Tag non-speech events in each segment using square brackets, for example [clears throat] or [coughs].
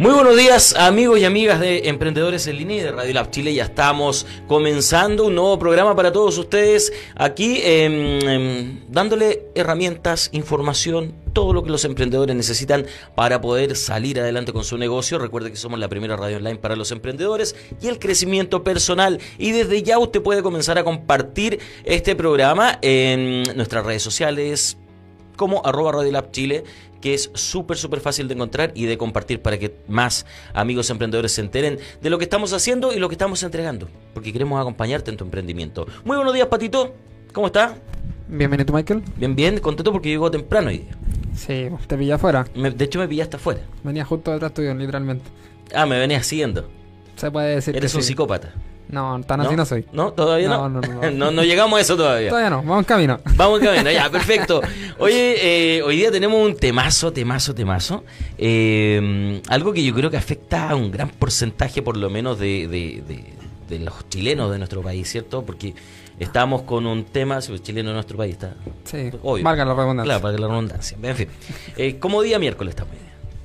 Muy buenos días amigos y amigas de Emprendedores en Línea y de Radio Lab Chile. Ya estamos comenzando un nuevo programa para todos ustedes aquí dándole herramientas, información, todo lo que los emprendedores necesitan para poder salir adelante con su negocio. Recuerde que somos la primera radio online para los emprendedores y el crecimiento personal. Y desde ya usted puede comenzar a compartir este programa en nuestras redes sociales, como arroba Radio Lab Chile, que es súper, súper fácil de encontrar y de compartir para que más amigos emprendedores se enteren de lo que estamos haciendo y lo que estamos entregando, porque queremos acompañarte en tu emprendimiento. Muy buenos días, Patito. ¿Cómo está? Bienvenido, Michael. Bien, bien, contento porque llegó temprano hoy día. Sí, te pillé afuera. Me- de hecho, me pillaste afuera. Venía justo detrás tuyo, literalmente. Ah, me venías siguiendo. Se puede decir Eres que un sí. psicópata. No, tan así no soy. ¿No? ¿Todavía no? No, no, [laughs] no. no, llegamos a eso todavía. Todavía no, vamos en camino. [laughs] Vamos en camino, ya, perfecto. [laughs] Oye, eh, hoy día tenemos un temazo, temazo, temazo. Eh, algo que yo creo que afecta a un gran porcentaje, por lo menos, de, de- de- de los chilenos de nuestro país, ¿cierto? Porque estamos con un tema, si el chileno de nuestro país está. Sí, Obvio. valga la redundancia. Claro, para que la redundancia. En fin. Eh, como día miércoles estamos.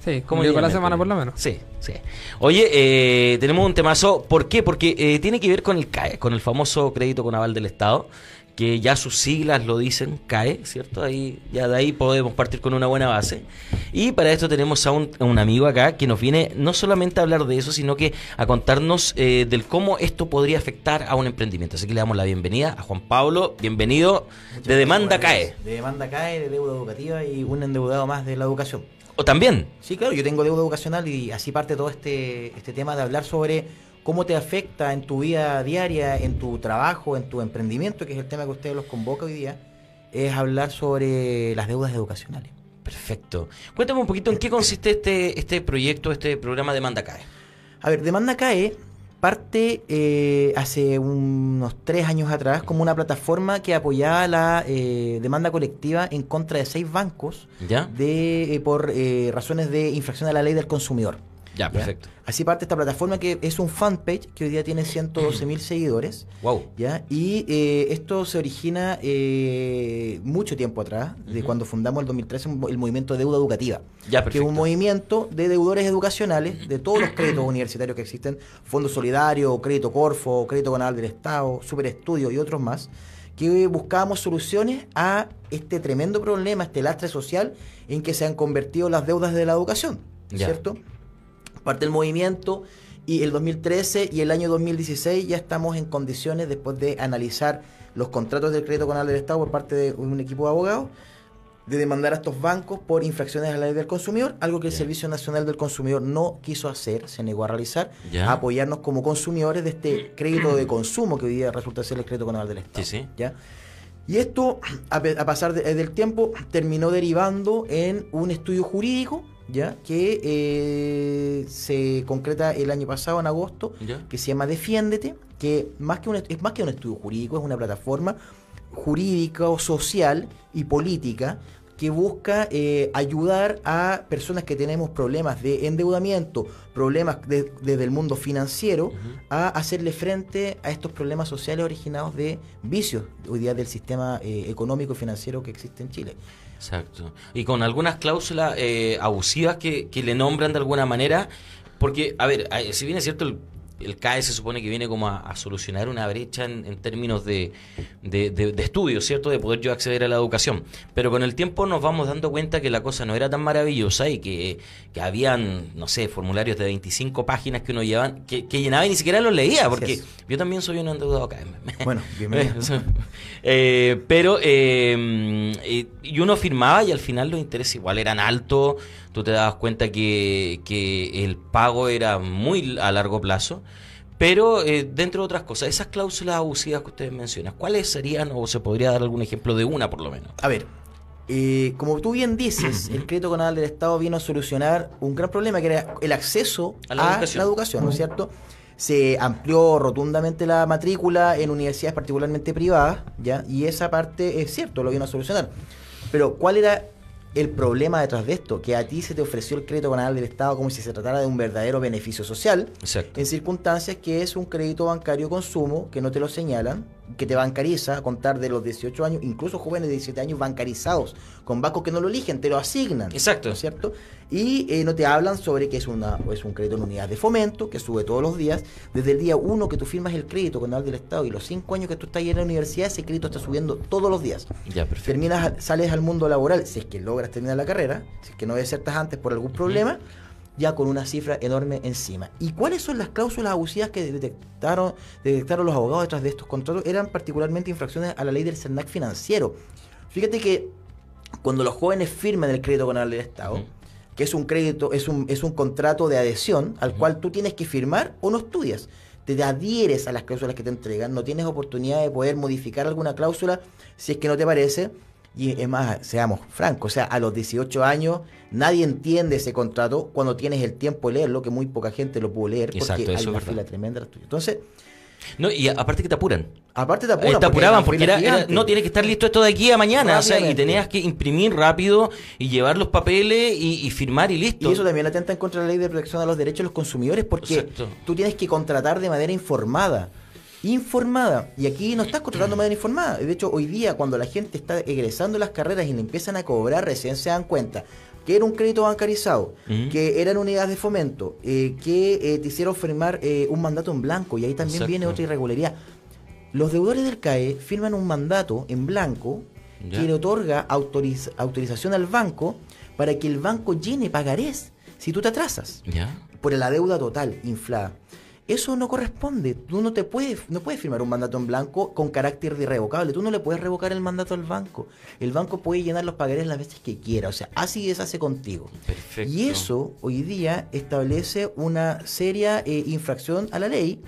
Sí, ¿Cómo como día la semana por lo menos. Sí, sí. Oye, eh, tenemos un temazo. ¿Por qué? Porque eh, tiene que ver con el CAE, con el famoso crédito con aval del Estado, que ya sus siglas lo dicen, CAE, ¿cierto? Ahí, ya de ahí podemos partir con una buena base. Y para esto tenemos a un, a un amigo acá que nos viene no solamente a hablar de eso, sino que a contarnos eh, del cómo esto podría afectar a un emprendimiento. Así que le damos la bienvenida a Juan Pablo. Bienvenido de Demanda CAE. De demanda CAE, de deuda educativa y un endeudado más de la educación. O también. Sí, claro, yo tengo deuda educacional y así parte todo este, este tema de hablar sobre cómo te afecta en tu vida diaria, en tu trabajo, en tu emprendimiento, que es el tema que ustedes los convoca hoy día, es hablar sobre las deudas educacionales. Perfecto. Cuéntame un poquito en qué consiste este, este proyecto, este programa Demanda CAE. A ver, Demanda CAE parte eh, hace unos tres años atrás como una plataforma que apoyaba la eh, demanda colectiva en contra de seis bancos ¿Ya? de, eh, por eh, razones de infracción a la ley del consumidor. Ya, perfecto. Así parte esta plataforma que es un fanpage que hoy día tiene 112 mil [clears throat] seguidores. Wow. ¿ya? Y eh, esto se origina eh, mucho tiempo atrás, de cuando fundamos el 2013 un- el movimiento Deuda Educativa. Ya, Que es perfecto. un movimiento de deudores educacionales de todos los créditos [clears throat] universitarios que existen, Fondo Solidario, Crédito Corfo, Crédito Canal del Estado, Superestudio y otros más, que buscábamos soluciones a este tremendo problema, este lastre social en que se han convertido las deudas de la educación, Ya. Parte del movimiento y el 2013 y el año 2016 ya estamos en condiciones, después de analizar los contratos del crédito canal del Estado por parte de un equipo de abogados, de demandar a estos bancos por infracciones a la ley del consumidor, algo que el. Servicio Nacional del Consumidor no quiso hacer, se negó a realizar, a apoyarnos como consumidores de este crédito de consumo que hoy día resulta ser el crédito canal del Estado. Sí, sí. ¿ya? Y esto, a, a pasar de- del tiempo, terminó derivando en un estudio jurídico, ¿ya? Que eh, se concreta el año pasado, en agosto, ¿Ya? que se llama Defiéndete, que más que un, es más que un estudio jurídico, es una plataforma jurídica o social y política que busca eh, ayudar a personas que tenemos problemas de endeudamiento, problemas de- desde el mundo financiero, a hacerle frente a estos problemas sociales originados de vicios hoy día del sistema eh, económico y financiero que existe en Chile. Exacto. Y con algunas cláusulas eh, abusivas que, que le nombran de alguna manera, porque, a ver, si bien es cierto, el, el CAE se supone que viene como a, a solucionar una brecha en, en términos de, de, de- de estudio, ¿cierto? De poder yo acceder a la educación. Pero con el tiempo nos vamos dando cuenta que la cosa no era tan maravillosa y que, que habían, no sé, formularios de 25 páginas que uno llevaba, que, que llenaba y ni siquiera los leía, porque yo también soy un endeudado CAE. [laughs] Bueno, bienvenido. Eh, pero, eh, y uno firmaba y al final los intereses igual eran altos, tú te dabas cuenta que, que el pago era muy a largo plazo, pero eh, dentro de otras cosas, esas cláusulas abusivas que ustedes mencionan, ¿cuáles serían o se podría dar algún ejemplo de una por lo menos? A ver, eh, como tú bien dices, el crédito canal del Estado vino a solucionar un gran problema que era el acceso A a la la educación. educación, ¿no es cierto? se amplió rotundamente la matrícula en universidades particularmente privadas, ¿ya? Y esa parte es cierto, lo vino a solucionar. Pero ¿cuál era el problema detrás de esto? Que a ti se te ofreció el crédito canal del Estado como si se tratara de un verdadero beneficio social, Exacto. en circunstancias que es un crédito bancario consumo, que no te lo señalan, que te bancariza a contar de los 18 años, incluso jóvenes de 17 años bancarizados, con bancos que no lo eligen, te lo asignan. Exacto. ¿no es cierto? Y eh, no te hablan sobre que es, una, es un crédito en unidad de fomento, que sube todos los días. Desde el día 1 que tú firmas el crédito con el del Estado y los 5 años que tú estás ahí en la universidad, ese crédito está subiendo todos los días. Ya, perfecto. Terminas, sales al mundo laboral, si es que logras terminar la carrera, si es que no desertas antes por algún problema, ya con una cifra enorme encima. ¿Y cuáles son las cláusulas abusivas que detectaron, detectaron los abogados detrás de estos contratos? Eran particularmente infracciones a la ley del CERNAC financiero. Fíjate que cuando los jóvenes firman el crédito canal del Estado, que es un crédito, es un, es un contrato de adhesión al cual tú tienes que firmar o no estudias. Te adhieres a las cláusulas que te entregan, no tienes oportunidad de poder modificar alguna cláusula si es que no te parece. Y es más, seamos francos, o sea, a los 18 años nadie entiende ese contrato cuando tienes el tiempo de leerlo, que muy poca gente lo pudo leer porque Exacto, hay eso es una fila tremenda. Entonces, No, y aparte que te apuran. aparte te Eh, apuran. te apuraban porque hay era, no tiene que estar listo esto de aquí a mañana, o sea, y tenías que imprimir rápido y llevar los papeles y, y firmar y listo. Y eso también atenta en contra de la ley de protección a los derechos de los consumidores porque Exacto. tú tienes que contratar de manera informada. Informada. Y aquí no estás contratando manera informada. De hecho, hoy día cuando la gente está egresando las carreras y le empiezan a cobrar, recién se dan cuenta que era un crédito bancarizado, que eran unidades de fomento, eh, que eh, te hicieron firmar eh, un mandato en blanco. Y ahí también Exacto. viene otra irregularidad. Los deudores del CAE firman un mandato en blanco Ya. que le otorga autoriz- autorización al banco para que el banco llene pagarés si tú te atrasas ¿Ya? por la deuda total inflada. Eso no corresponde. Tú no te puedes, no puedes firmar un mandato en blanco con carácter de irrevocable. Tú no le puedes revocar el mandato al banco. El banco puede llenar los pagarés las veces que quiera. O sea, así deshace contigo. Perfecto. Y eso hoy día establece una seria eh, infracción a la ley,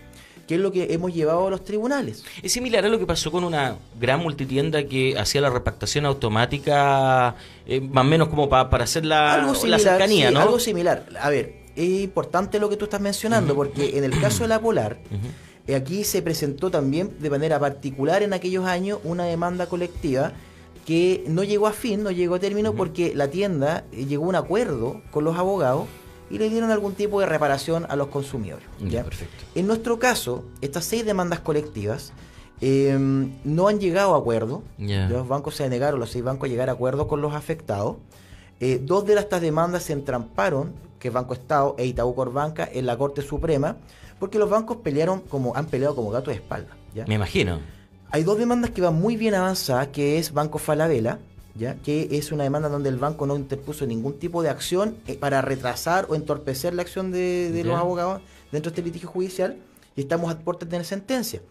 que es lo que hemos llevado a los tribunales. Es similar a lo que pasó con una gran multitienda que hacía la repactación automática, eh, más o menos como pa- para hacer la, algo la similar, cercanía, sí, ¿no? Algo similar. A ver, es importante lo que tú estás mencionando, porque en el caso de la Polar, eh, aquí se presentó también de manera particular en aquellos años una demanda colectiva que no llegó a fin, no llegó a término, porque la tienda eh, llegó a un acuerdo con los abogados y le dieron algún tipo de reparación a los consumidores. Perfecto. En nuestro caso, estas seis demandas colectivas eh, no han llegado a acuerdo. Los bancos se negaron, los seis bancos, a llegar a acuerdo con los afectados. Eh, dos de estas demandas se entramparon, que es Banco Estado e Itaú Corbanca, en la Corte Suprema, porque los bancos pelearon como han peleado como gato de espalda. ¿ya? Me imagino. Hay dos demandas que van muy bien avanzadas, que es Banco Falabella, ¿ya? que es una demanda donde el banco no interpuso ningún tipo de acción eh, para retrasar o entorpecer la acción de, los abogados dentro de este litigio judicial, y estamos a puertas de tener sentencia.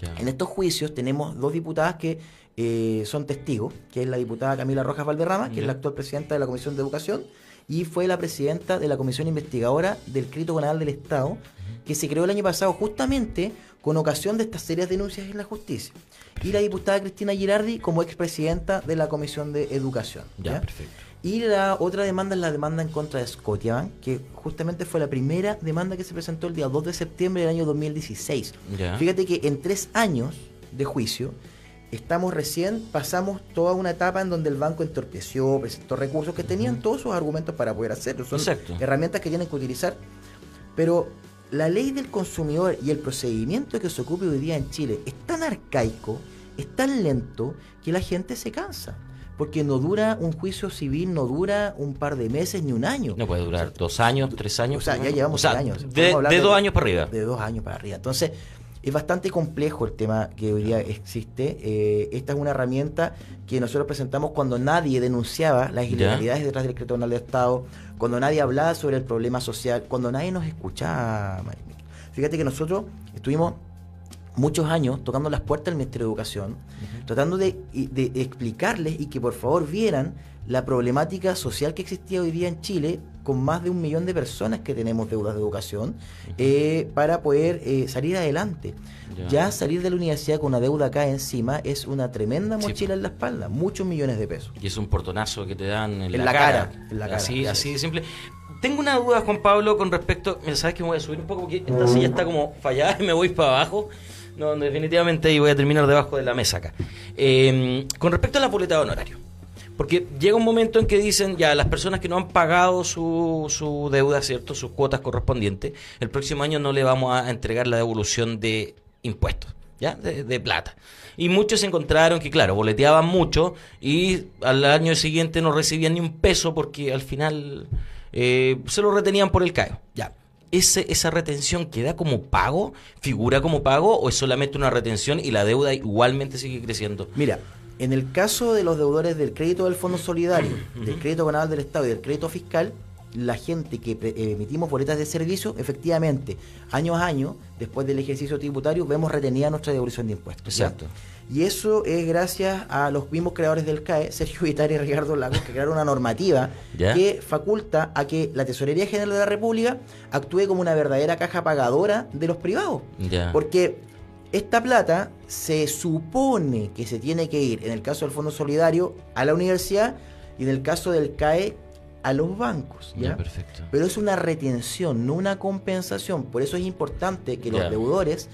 Ya. En estos juicios tenemos dos diputadas que eh, son testigos, que es la diputada Camila Rojas Valderrama, que Ya. es la actual presidenta de la Comisión de Educación, y fue la presidenta de la Comisión Investigadora del Crédito Canal del Estado, que se creó el año pasado justamente con ocasión de estas serias denuncias en la justicia. Y la diputada Cristina Girardi como expresidenta de la Comisión de Educación. Ya, ¿ya? perfecto. Y la otra demanda es la demanda en contra de Scotiabank, que justamente fue la primera demanda que se presentó el día 2 de septiembre del año 2016. Ya. Fíjate que en tres años de juicio, estamos recién, pasamos toda una etapa en donde el banco entorpeció, presentó recursos que tenían todos sus argumentos para poder hacerlo. Son Exacto. herramientas que tienen que utilizar. Pero la ley del consumidor y el procedimiento que se ocupe hoy día en Chile es tan arcaico, es tan lento, que la gente se cansa. Porque no dura un juicio civil, no dura un par de meses ni un año. No puede durar dos años, tres años. O sea, ya llevamos O sea, años. De dos años para arriba. De dos años para arriba. Entonces, es bastante complejo el tema que hoy día existe. Eh, esta es una herramienta que nosotros presentamos cuando nadie denunciaba las Ya. ilegalidades detrás del canal de Estado, cuando nadie hablaba sobre el problema social, cuando nadie nos escuchaba. Fíjate que nosotros estuvimos muchos años tocando las puertas del Ministerio de Educación, tratando de, explicarles y que por favor vieran la problemática social que existía hoy día en Chile con más de un millón de personas que tenemos deudas de educación eh, para poder eh, salir adelante. Ya. Ya. salir de la universidad con una deuda acá encima es una tremenda Sí, mochila en la espalda, muchos millones de pesos. Y es un portonazo que te dan en, En la, la cara. cara, en la cara, así, así así de simple. tengo una duda, Juan Pablo, con respecto. Mira, sabes que me voy a subir un poco porque esta silla está como fallada y me voy para abajo. No, definitivamente ahí voy a terminar debajo de la mesa acá. Eh, con respecto a la boleta de honorario. Porque llega un momento en que dicen ya las personas que no han pagado su, su deuda, ¿cierto? Sus cuotas correspondientes, el próximo año no le vamos a entregar la devolución de impuestos, ¿ya? De, plata. Y muchos encontraron que, claro, boleteaban mucho y al año siguiente no recibían ni un peso porque al final eh, se lo retenían por el CAE. Ya. Ese, ¿Esa retención queda como pago? ¿Figura como pago o es solamente una retención y la deuda igualmente sigue creciendo? Mira, en el caso de los deudores del crédito del Fondo Solidario, [clears throat] del crédito canal del Estado y del crédito fiscal, la gente que eh, emitimos boletas de servicio, efectivamente, año a año, después del ejercicio tributario, vemos retenida nuestra devolución de impuestos. ¿ya? Y eso es gracias a los mismos creadores del CAE, Sergio Vitari y Ricardo Lagos, que crearon una normativa [laughs] que faculta a que la Tesorería General de la República actúe como una verdadera caja pagadora de los privados. Porque esta plata se supone que se tiene que ir, en el caso del Fondo Solidario, a la universidad y en el caso del CAE, a los bancos. perfecto. Pero es una retención, no una compensación. Por eso es importante que los deudores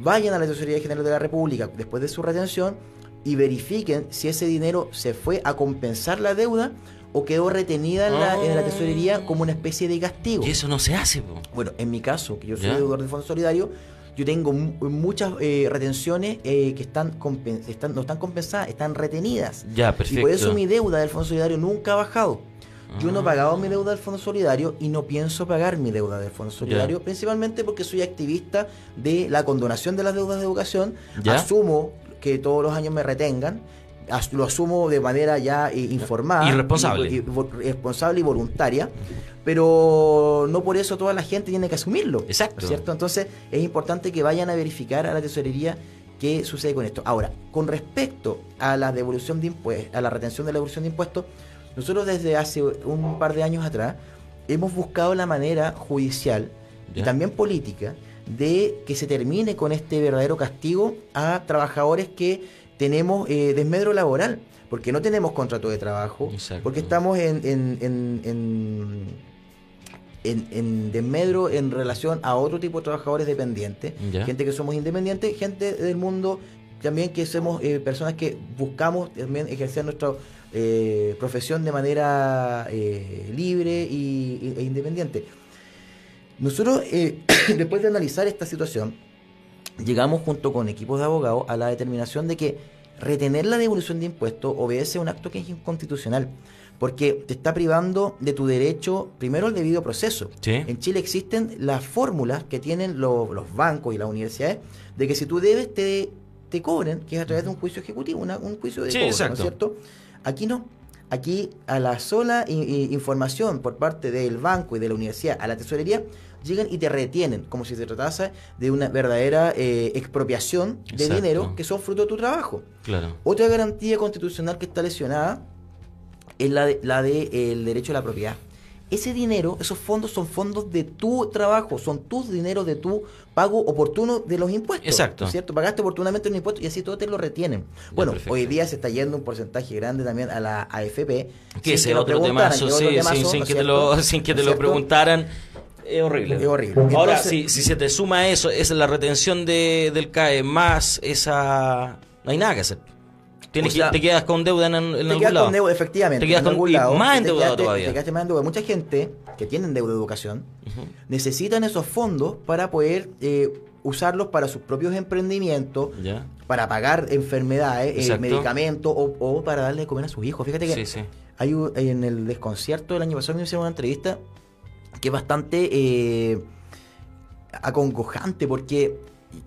vayan a la Tesorería General de la República después de su retención y verifiquen si ese dinero se fue a compensar la deuda o quedó retenida en, la, en la tesorería como una especie de castigo. Y eso no se hace, po. Bueno, en mi caso, que yo soy ¿Ya? deudor del Fondo Solidario, yo tengo mu- muchas eh, retenciones eh, que están, están no están compensadas, están retenidas. Ya, Y perfecto. por eso mi deuda del Fondo Solidario nunca ha bajado. Yo no he Ah. pagado mi deuda del Fondo Solidario y no pienso pagar mi deuda del Fondo Solidario, principalmente porque soy activista de la condonación de las deudas de educación. Asumo que todos los años me retengan. as- Lo asumo de manera ya eh, informada. Y responsable. y- y responsable y voluntaria. Pero no por eso toda la gente tiene que asumirlo. Exacto. ¿Cierto? Entonces es importante que vayan a verificar a la tesorería qué sucede con esto. Ahora, con respecto a la devolución de impuestos, a la retención de la devolución de impuestos, nosotros desde hace un par de años atrás hemos buscado la manera judicial y también política de que se termine con este verdadero castigo a trabajadores que tenemos eh, desmedro laboral, porque no tenemos contrato de trabajo, Exacto. porque estamos en, en, en, en, en- en desmedro en relación a otro tipo de trabajadores dependientes, gente que somos independientes, gente del mundo también que somos eh, personas que buscamos también ejercer nuestra eh, profesión de manera eh, libre y, e independiente. Nosotros, eh, [coughs] después de analizar esta situación, llegamos junto con equipos de abogados a la determinación de que retener la devolución de impuestos obedece a un acto que es inconstitucional, porque te está privando de tu derecho, primero, al debido proceso. Sí. En Chile existen las fórmulas que tienen lo- los bancos y las universidades de que si tú debes, te, te cobren, que es a través de un juicio ejecutivo, una- un juicio de Sí, cobro, ¿no es cierto? Aquí no. Aquí a la sola información por parte del banco y de la universidad a la tesorería llegan y te retienen como si se tratase de una verdadera eh, expropiación de Exacto. dinero que son fruto de tu trabajo. Claro. Otra garantía constitucional que está lesionada es la de, la de, eh, el derecho a la propiedad. Ese dinero, esos fondos son fondos de tu trabajo, son tus dineros de tu pago oportuno de los impuestos. Exacto. ¿no es ¿Cierto? Pagaste oportunamente un impuesto y así todo te lo retienen. bueno, perfecto. hoy día se está yendo un porcentaje grande también a la AFP. Que ese lo otro temazo, que sí, sin, sin ¿no es [laughs] que te lo, sin que ¿No te lo preguntaran. Es horrible. Es horrible. Ahora, si, si se te suma eso, es la retención de, del CAE más esa... No hay nada que hacer. Tienes O que- sea, te quedas con deuda en, en te algún quedas lado. con deuda, efectivamente. Te quedas en con- lado, más te endeudado quedaste- todavía. Te quedaste más endeudado. Mucha gente que tiene deuda de educación necesitan esos fondos para poder eh, usarlos para sus propios emprendimientos, Ya. para pagar enfermedades, eh, medicamentos o, o para darle de comer a sus hijos. Fíjate que Sí, sí. hay un- en el desconcierto del año pasado me hicieron una entrevista que es bastante eh, acongojante porque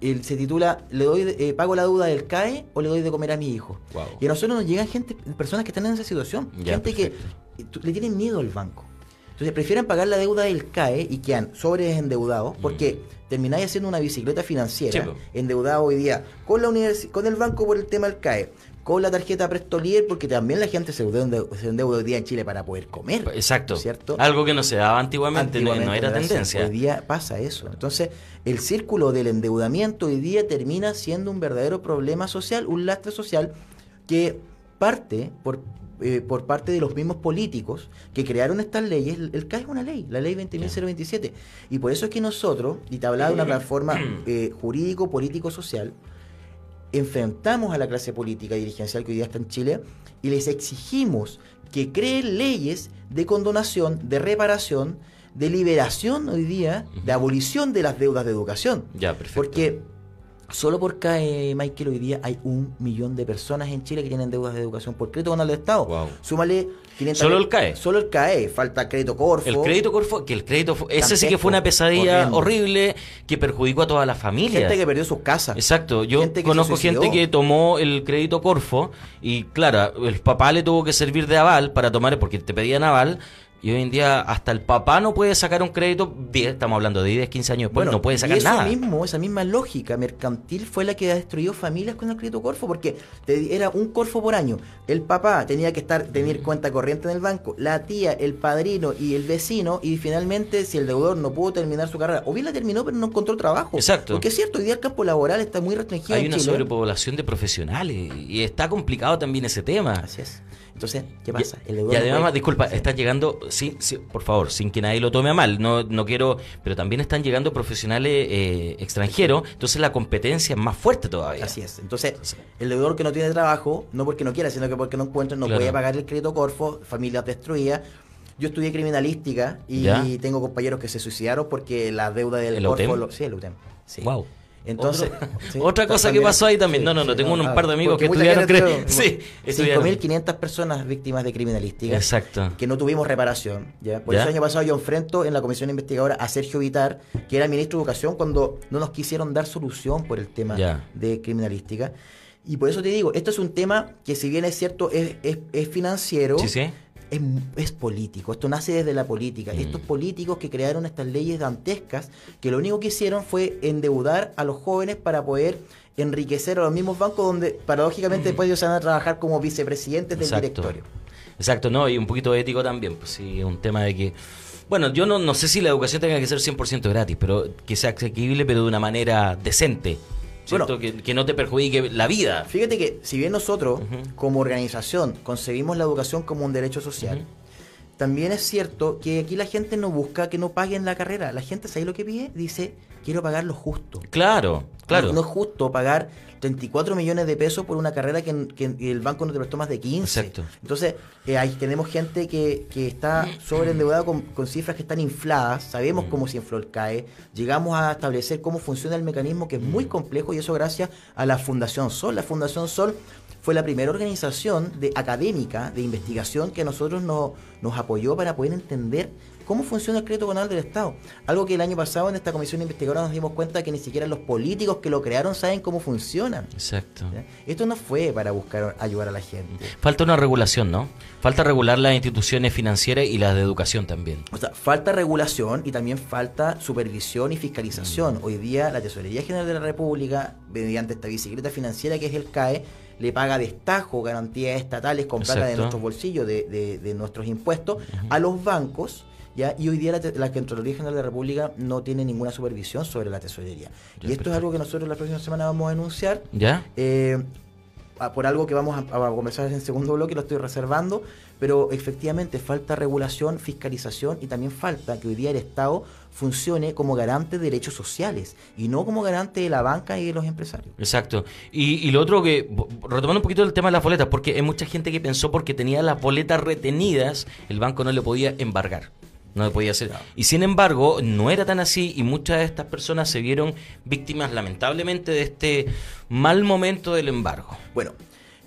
él se titula ¿Le doy de- eh, pago la deuda del CAE o le doy de comer a mi hijo? Wow. Y a nosotros nos llegan gente, personas que están en esa situación, Ya, gente que perfecto. le tienen miedo al banco. Entonces prefieren pagar la deuda del CAE y quedan sobre endeudados porque termináis haciendo una bicicleta financiera Mm. Po. endeudado hoy día con la con el banco por el tema del CAE, con la tarjeta Prestolier porque también la gente se endeuda, se endeuda hoy día en Chile para poder comer. Exacto. ¿Cierto? Algo que no se daba antiguamente, no- era tendencia. Hoy día pasa eso. Entonces, el círculo del endeudamiento hoy día termina siendo un verdadero problema social, un lastre social que parte por eh, por parte de los mismos políticos que crearon estas leyes. El, el CAE es una ley, la ley 20.027. Y por eso es que nosotros, y te hablaba de una plataforma [clears throat] eh, jurídico, político, social, enfrentamos a la clase política y dirigencial que hoy día está en Chile y les exigimos que creen leyes de condonación, de reparación, de liberación hoy día, de abolición de las deudas de educación. Ya, perfecto. Porque solo por CAE, Michael, hoy día hay un millón de personas en Chile que tienen deudas de educación por crédito con el Estado. Wow. Súmale 500 Solo el CAE. Solo el CAE. Falta crédito Corfo. El crédito Corfo, que el crédito, ese sí que fue una pesadilla horrendo. horrible que perjudicó a toda la familia. Gente que perdió sus casas. Exacto, yo Gente conozco gente que tomó el crédito Corfo y claro, el papá le tuvo que servir de aval para tomar, porque te pedían aval, y hoy en día hasta el papá no puede sacar un crédito, 10, estamos hablando de 10, 15 años después, no puede sacar y eso nada. mismo, esa misma lógica mercantil fue la que ha destruido familias con el crédito Corfo, porque te- era un Corfo por año. El papá tenía que estar tener cuenta corriente en el banco, la tía, el padrino y el vecino, y finalmente si el deudor no pudo terminar su carrera, o bien la terminó pero no encontró trabajo. Exacto. Porque es cierto, hoy día el campo laboral está muy restringido Hay en una Chile. sobrepoblación de profesionales y está complicado también ese tema. Así es. Entonces, ¿qué pasa? Y, además, disculpa, Sí. están llegando, sí, sí, por favor, sin que nadie lo tome a mal, no, no quiero, pero también están llegando profesionales eh, extranjeros, entonces la competencia es más fuerte todavía. Así es. Entonces, el deudor que no tiene trabajo, no porque no quiera, sino que porque no encuentra, no Claro. puede pagar el crédito Corfo, familias destruidas. Yo estudié criminalística y tengo compañeros que se suicidaron porque la deuda del ¿El Corfo... Lo- sí, el UTEM. Sí. Wow. Entonces, [laughs] sí, otra cosa que pasó ahí también. sí, No, no, no, tengo un par de amigos que estudiaron estudió- [laughs] Sí, estudiaron. 5.500 personas víctimas de criminalística. Exacto. Que no tuvimos reparación. ¿ya? Por ¿Ya? eso el año pasado yo enfrento en la comisión investigadora a Sergio Vitar, que era ministro de Educación, cuando no nos quisieron dar solución por el tema Ya. de criminalística. Y por eso te digo, esto es un tema que si bien es cierto, es, es- es financiero, Sí, sí. Es, es político. Esto nace desde la política. Mm. Estos políticos que crearon estas leyes dantescas, que lo único que hicieron fue endeudar a los jóvenes para poder enriquecer a los mismos bancos donde paradójicamente después ellos se van a trabajar como vicepresidentes del Mm. Exacto. directorio. Exacto, no, y un poquito ético también, pues sí, un tema de que... Bueno, yo no, no sé si la educación tenga que ser 100% gratis, pero que sea asequible, pero de una manera decente. ¿Cierto? Bueno. que, que no te perjudique la vida. Fíjate que si bien nosotros como organización concebimos la educación como un derecho social. También es cierto que aquí la gente no busca que no paguen la carrera. La gente, ¿sabe lo que pide? Dice, quiero pagar lo justo. Claro, claro. No, no es justo pagar 34 millones de pesos por una carrera que, que el banco no te prestó más de 15. Exacto. Entonces, eh, ahí tenemos gente que, que está sobreendeudada con, con cifras que están infladas. Sabemos Mm. cómo se infló el CAE. Llegamos a establecer cómo funciona el mecanismo, que es muy Mm. complejo, y eso gracias a la Fundación Sol. La Fundación Sol fue la primera organización de, académica de investigación que a nosotros no- nos apoyó para poder entender cómo funciona el crédito conal del Estado. Algo que el año pasado en esta comisión investigadora nos dimos cuenta que ni siquiera los políticos que lo crearon saben cómo funcionan. Exacto. Esto no fue para buscar ayudar a la gente. Falta una regulación, ¿no? Falta regular las instituciones financieras y las de educación también. O sea, falta regulación y también falta supervisión y fiscalización. Hoy día la Tesorería General de la República, mediante esta bicicleta financiera que es el CAE, le paga destajo, garantías estatales con plata de nuestros bolsillos, de, de- de nuestros impuestos, a los bancos. ¿ya? Y hoy día la, la Contraloría General de la República no tiene ninguna supervisión sobre la tesorería. Ya, y esto es algo que nosotros la próxima semana vamos a denunciar. ¿Ya? Eh, por algo que vamos a, a conversar en el segundo bloque, lo estoy reservando, pero efectivamente falta regulación, fiscalización y también falta que hoy día el Estado funcione como garante de derechos sociales y no como garante de la banca y de los empresarios. Exacto. Y, y lo otro que, retomando un poquito el tema de las boletas, porque hay mucha gente que pensó porque tenía las boletas retenidas, el banco no le podía embargar. No le podía hacer. Y sin embargo, no era tan así y muchas de estas personas se vieron víctimas lamentablemente de este mal momento del embargo. Bueno,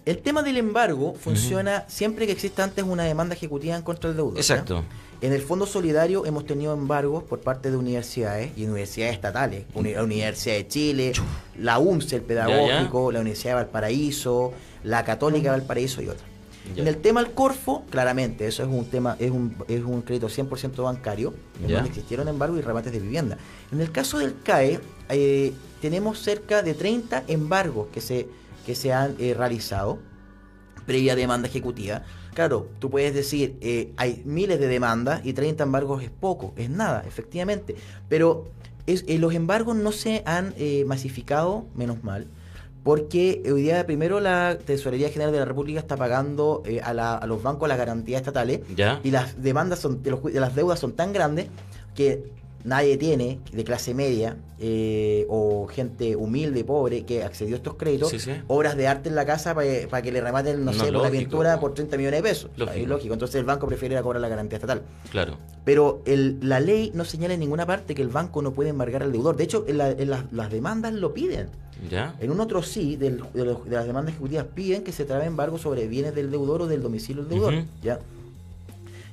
el tema del embargo funciona siempre que exista antes una demanda ejecutiva en contra del deudor. Exacto. En el Fondo Solidario hemos tenido embargos por parte de universidades y universidades estatales. La Universidad de Chile, la UMSE, el Pedagógico, la Universidad de Valparaíso, la Católica de Valparaíso y otras. En el tema del Corfo, claramente, eso es un tema, es un, es un crédito 100% bancario, en donde existieron embargos y remates de vivienda. En el caso del CAE, eh, tenemos cerca de 30 embargos que se, que se han eh, realizado previa demanda ejecutiva. Claro, tú puedes decir, eh, hay miles de demandas y 30 embargos es poco, es nada, efectivamente. Pero es, eh, los embargos no se han eh, masificado, menos mal, Porque hoy día primero la Tesorería General de la República está pagando eh, a, la- a los bancos las garantías estatales Ya. y las demandas son de, los ju- de las deudas son tan grandes que nadie tiene de clase media eh, o gente humilde, pobre, que accedió a estos créditos, Sí, sí. obras de arte en la casa para que le rematen, no, No, sé, por la pintura po. por 30 millones de pesos. Lógico. Es lógico. Entonces el banco prefiere cobrar la garantía estatal. Claro. Pero el- la ley no señala en ninguna parte que el banco no puede embargar al deudor. De hecho, en la- en las- las demandas lo piden. Ya. En un otro sí, del- de, los- de las demandas ejecutivas piden que se trabe embargo sobre bienes del deudor o del domicilio del deudor. Ujú. ¿ya?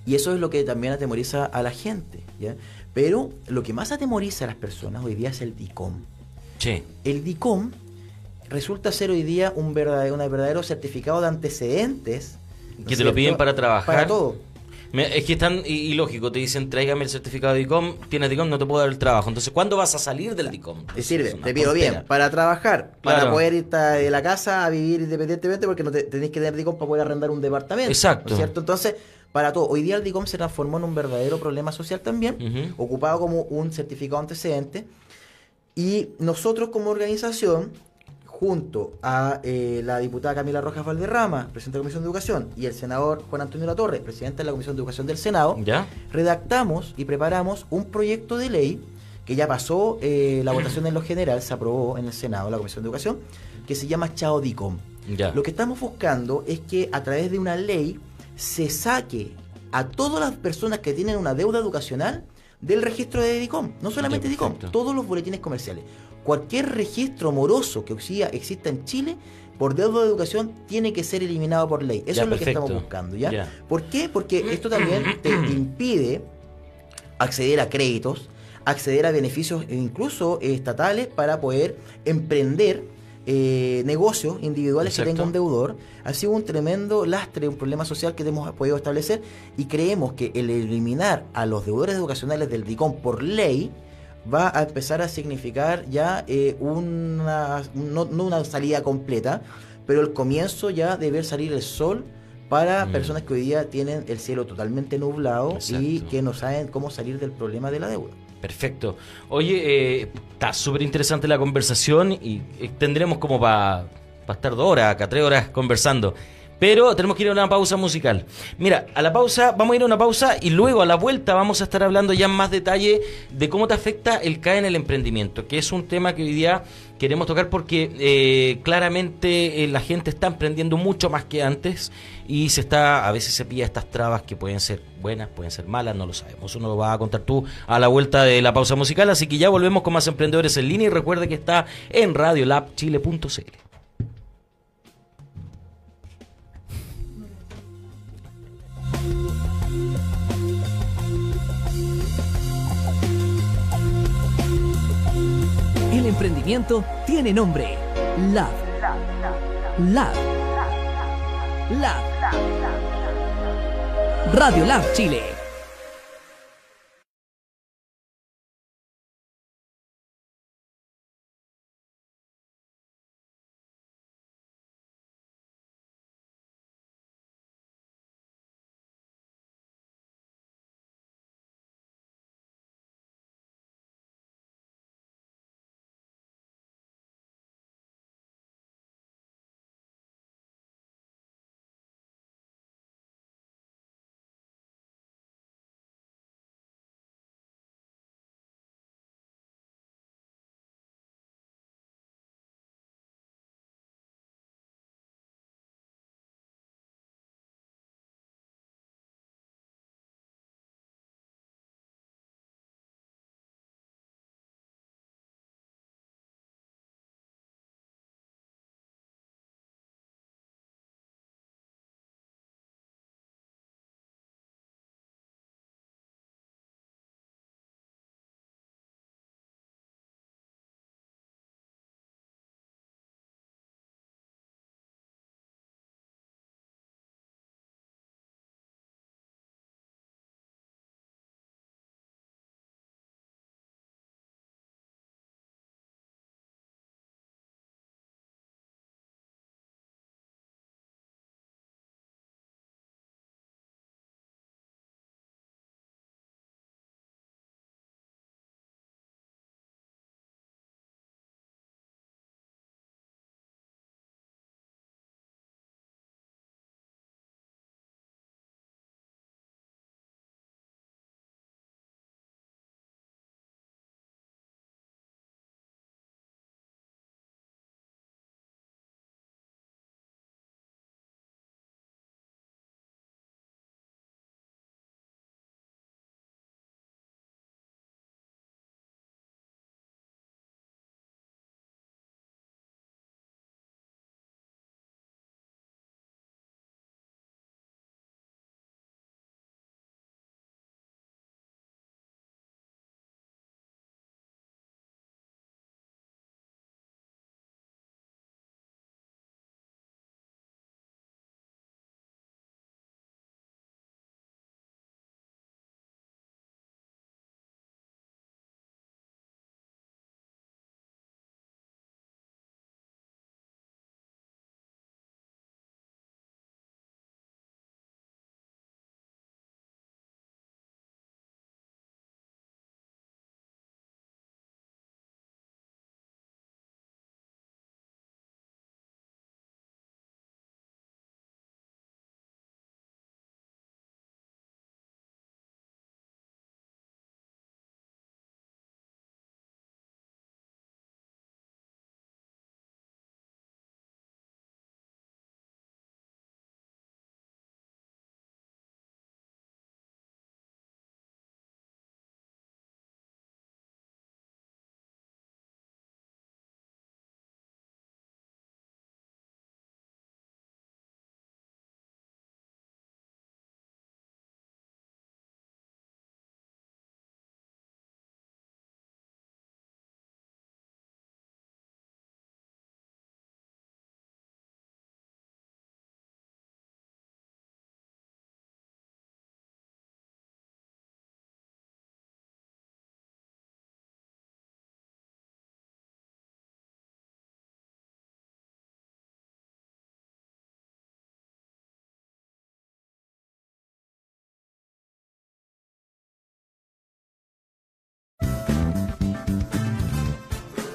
Y eso es lo que también atemoriza a la gente. ¿ya? Pero lo que más atemoriza a las personas hoy día es el DICOM. Sí. El DICOM resulta ser hoy día un verdadero, un verdadero certificado de antecedentes. ¿no Que te lo piden para trabajar. Para todo. Es que es tan i- ilógico, te dicen tráigame el certificado de DICOM, tienes DICOM, no te puedo dar el trabajo. Entonces, ¿cuándo vas a salir del DICOM? Te sirve, te pido bien, para trabajar, para poder irte de la casa a vivir independientemente, porque no te, tenéis que tener DICOM para poder arrendar un departamento. Exacto. ¿no es cierto? Entonces, para todo. Hoy día el DICOM se transformó en un verdadero problema social también, ocupado como un certificado antecedente. Y nosotros como organización, junto a eh, la diputada Camila Rojas Valderrama, presidenta de la Comisión de Educación, y el senador Juan Antonio Latorre, presidente de la Comisión de Educación del Senado, ¿Ya? redactamos y preparamos un proyecto de ley que ya pasó eh, la votación en lo general, se aprobó en el Senado, la Comisión de Educación, que se llama Chao DICOM. Ya. Lo que estamos buscando es que a través de una ley se saque a todas las personas que tienen una deuda educacional del registro de DICOM. No solamente DICOM, todos los boletines comerciales. Cualquier registro moroso que exista en Chile por deuda de educación tiene que ser eliminado por ley. Eso Ya, es lo que estamos buscando, ¿ya? Ya. ¿Por qué? Porque esto también te [clears throat] impide acceder a créditos, acceder a beneficios e incluso estatales para poder emprender eh, negocios individuales Exacto. que tenga un deudor. Ha sido un tremendo lastre, un problema social que hemos podido establecer y creemos que el eliminar a los deudores educacionales del DICOM por ley va a empezar a significar ya eh, una, no, no una salida completa, pero el comienzo ya de ver salir el sol para Mm. personas que hoy día tienen el cielo totalmente nublado y que no saben cómo salir del problema de la deuda. Perfecto. Oye, eh, está súper interesante la conversación y eh, tendremos como para estar dos horas acá, tres horas conversando. Pero tenemos que ir a una pausa musical. Mira, a la pausa, vamos a ir a una pausa y luego a la vuelta vamos a estar hablando ya en más detalle de cómo te afecta el CAE en el emprendimiento, que es un tema que hoy día queremos tocar porque eh, claramente eh, la gente está emprendiendo mucho más que antes y se está, a veces se pilla estas trabas que pueden ser buenas, pueden ser malas, no lo sabemos. Eso nos lo vas a contar tú a la vuelta de la pausa musical, así que ya volvemos con más emprendedores en línea y recuerde que está en radiolabchile.cl. emprendimiento tiene nombre. Lab. Lab. Lab. Radio Lab Chile.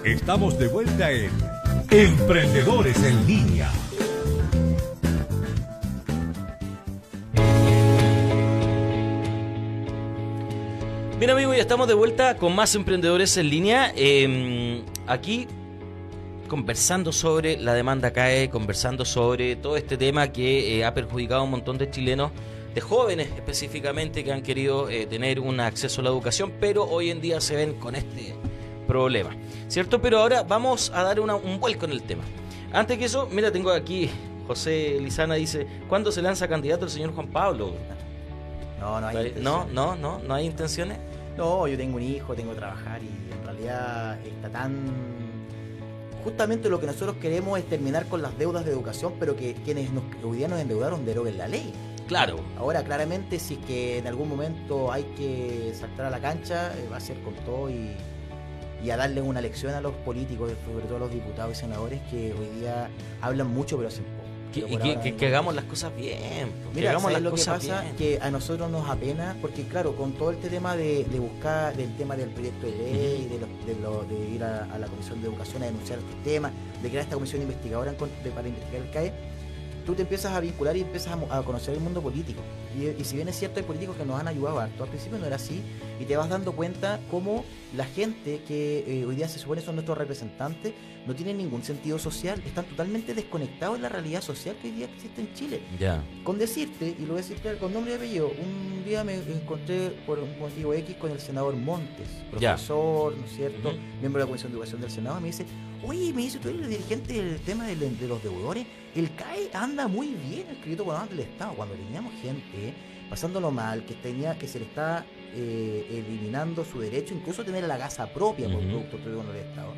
Estamos de vuelta en Emprendedores en Línea. Bien amigos, ya estamos de vuelta con más emprendedores en línea. Eh, aquí conversando sobre la demanda CAE, conversando sobre todo este tema que eh, ha perjudicado a un montón de chilenos, de jóvenes específicamente, que han querido eh, tener un acceso a la educación, pero hoy en día se ven con este problema. ¿Cierto? Pero ahora vamos a dar una- un vuelco en el tema. Antes que eso, mira, tengo aquí, José Lizana dice, ¿cuándo se lanza candidato el señor Juan Pablo? No, no hay No, no, no, no hay intenciones. No, yo tengo un hijo, tengo que trabajar y en realidad está tan... Justamente lo que nosotros queremos es terminar con las deudas de educación, pero que quienes nos, hoy día nos endeudaron deroguen la ley. Claro. Ahora, claramente, si es que en algún momento hay que saltar a la cancha, eh, va a ser con todo y, y a darle una lección a los políticos, sobre todo a los diputados y senadores, que hoy día hablan mucho pero hacen poco. Que, Pero y que, que- que hagamos las cosas bien. que Mira, hagamos ¿sabes las lo que cosas pasa? bien. Que a nosotros nos apena, porque claro, con todo este tema de, de buscar, del tema del proyecto de ley, de, lo- de, lo- de ir a, a la Comisión de Educación a denunciar estos temas, de crear esta comisión investigadora en para investigar el CAE, tú te empiezas a vincular y empiezas a, a conocer el mundo político. Y, y si bien es cierto, hay políticos que nos han ayudado harto, al principio no era así, y te vas dando cuenta cómo la gente que eh, hoy día se supone son nuestros representantes no tienen ningún sentido social, están totalmente desconectados de la realidad social que hoy día existe en Chile. Con decirte, y lo voy a decir con nombre y apellido, un día me encontré por un motivo X con el senador Montes, profesor, ¿no es cierto? Ujú. Miembro de la Comisión de Educación del Senado, y me dice, oye, me dice, tú eres el dirigente del tema del- de, los deudores, el CAE anda muy bien escrito con del Estado, cuando teníamos gente pasándolo mal, que tenía que se le está eh, eliminando su derecho incluso a tener la casa propia por Ujú. producto propio con el Estado.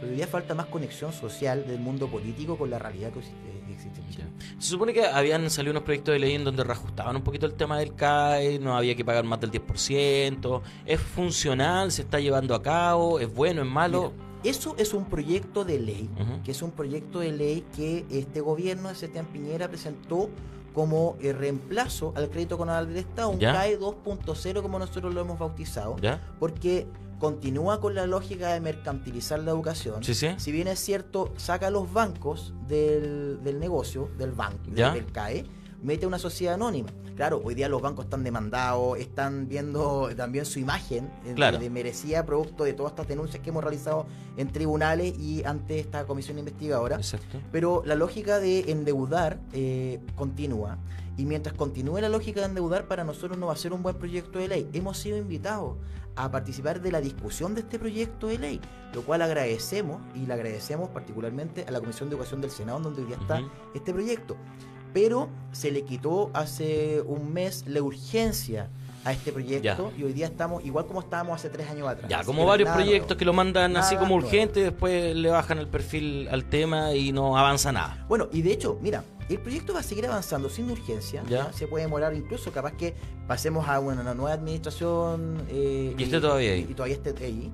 Pero hoy día falta más conexión social del mundo político con la realidad que existe, que existe en Chile. Se supone que habían salido unos proyectos de ley en donde reajustaban un poquito el tema del CAE, no había que pagar más del 10%. ¿Es funcional? ¿Se está llevando a cabo? ¿Es bueno? ¿Es malo? Mira, eso es un proyecto de ley, que es un proyecto de ley que este gobierno de Sebastián Piñera presentó como eh, reemplazo al crédito conal del Estado, un Ya. CAE 2.0 como nosotros lo hemos bautizado, ¿Ya? porque continúa con la lógica de mercantilizar la educación. Sí, sí. Si bien es cierto, saca a los bancos del, del negocio, del banco, del CAE, mete una sociedad anónima. Claro, hoy día los bancos están demandados, están viendo también su imagen eh, Claro. de merecida producto de todas estas denuncias que hemos realizado en tribunales y ante esta comisión investigadora. Exacto. Pero la lógica de endeudar eh, continúa. Y mientras continúe la lógica de endeudar, para nosotros no va a ser un buen proyecto de ley. Hemos sido invitados a participar de la discusión de este proyecto de ley, lo cual agradecemos y le agradecemos particularmente a la Comisión de Educación del Senado, donde hoy día está este proyecto. Pero se le quitó hace un mes la urgencia a este proyecto y hoy día estamos igual como estábamos hace tres años atrás. Ya, como varios proyectos nuevo. que lo mandan así como urgente después le bajan el perfil al tema y no avanza nada. Bueno, y de hecho, mira, el proyecto va a seguir avanzando sin urgencia. Ya. ¿ya? Se puede demorar incluso, capaz que pasemos a una, una nueva administración. eh, Y esté todavía ahí. Y, todavía esté ahí.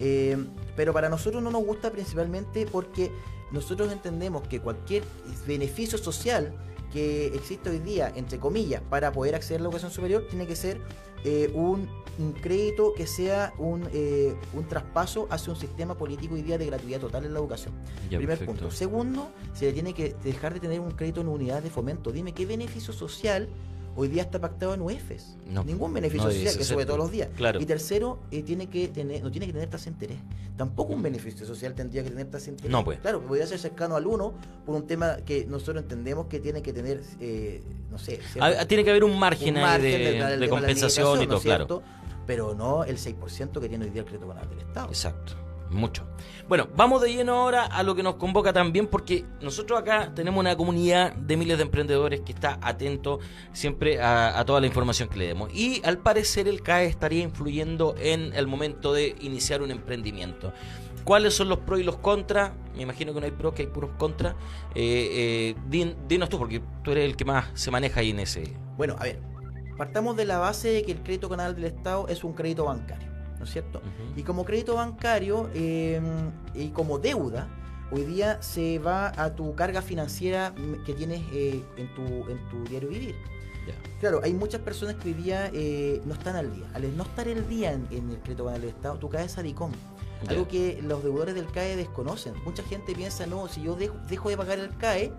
Eh, pero para nosotros no nos gusta principalmente porque nosotros entendemos que cualquier beneficio social que existe hoy día, entre comillas, para poder acceder a la educación superior, tiene que ser eh, un, un crédito que sea un, eh, un traspaso hacia un sistema político hoy día de gratuidad total en la educación. Ya, Primer perfecto. punto. Segundo, se le tiene que dejar de tener un crédito en unidad de fomento. Dime, ¿qué beneficio social hoy día está pactado en UEFs? No, Ningún beneficio no social que sube todos los días. Claro. Y tercero, eh, tiene que tener, no tiene que tener tasa de interés. Tampoco un beneficio social tendría que tener tasa de interés. No, pues. Claro, podría ser cercano al 1 por un tema que nosotros entendemos que tiene que tener, eh, no sé, cierto- Ah, tiene que haber un margen, un margen de, compensación y limitación, ¿no todo, claro. Pero no el 6% que tiene hoy día el crédito conal del Estado. Exacto, mucho. Bueno, vamos de lleno ahora a lo que nos convoca también, porque nosotros acá tenemos una comunidad de miles de emprendedores que está atento siempre a, toda la información que le demos. Y al parecer el CAE estaría influyendo en el momento de iniciar un emprendimiento. ¿Cuáles son los pros y los contras? Me imagino que no hay pros, que hay puros contras. Eh, eh, din- dinos tú, porque tú eres el que más se maneja ahí en ese... Bueno, a ver, partamos de la base de que el crédito canal del Estado es un crédito bancario, ¿no es cierto? Y como crédito bancario eh, y como deuda, hoy día se va a tu carga financiera que tienes eh, en, tu, en tu diario vivir. Claro, hay muchas personas que hoy día eh, no están al día. Al no estar el día en, en el crédito canal del Estado, tú caes a DICOM. Algo que los deudores del CAE desconocen. Mucha gente piensa, no, si yo dejo, dejo de pagar el CAE,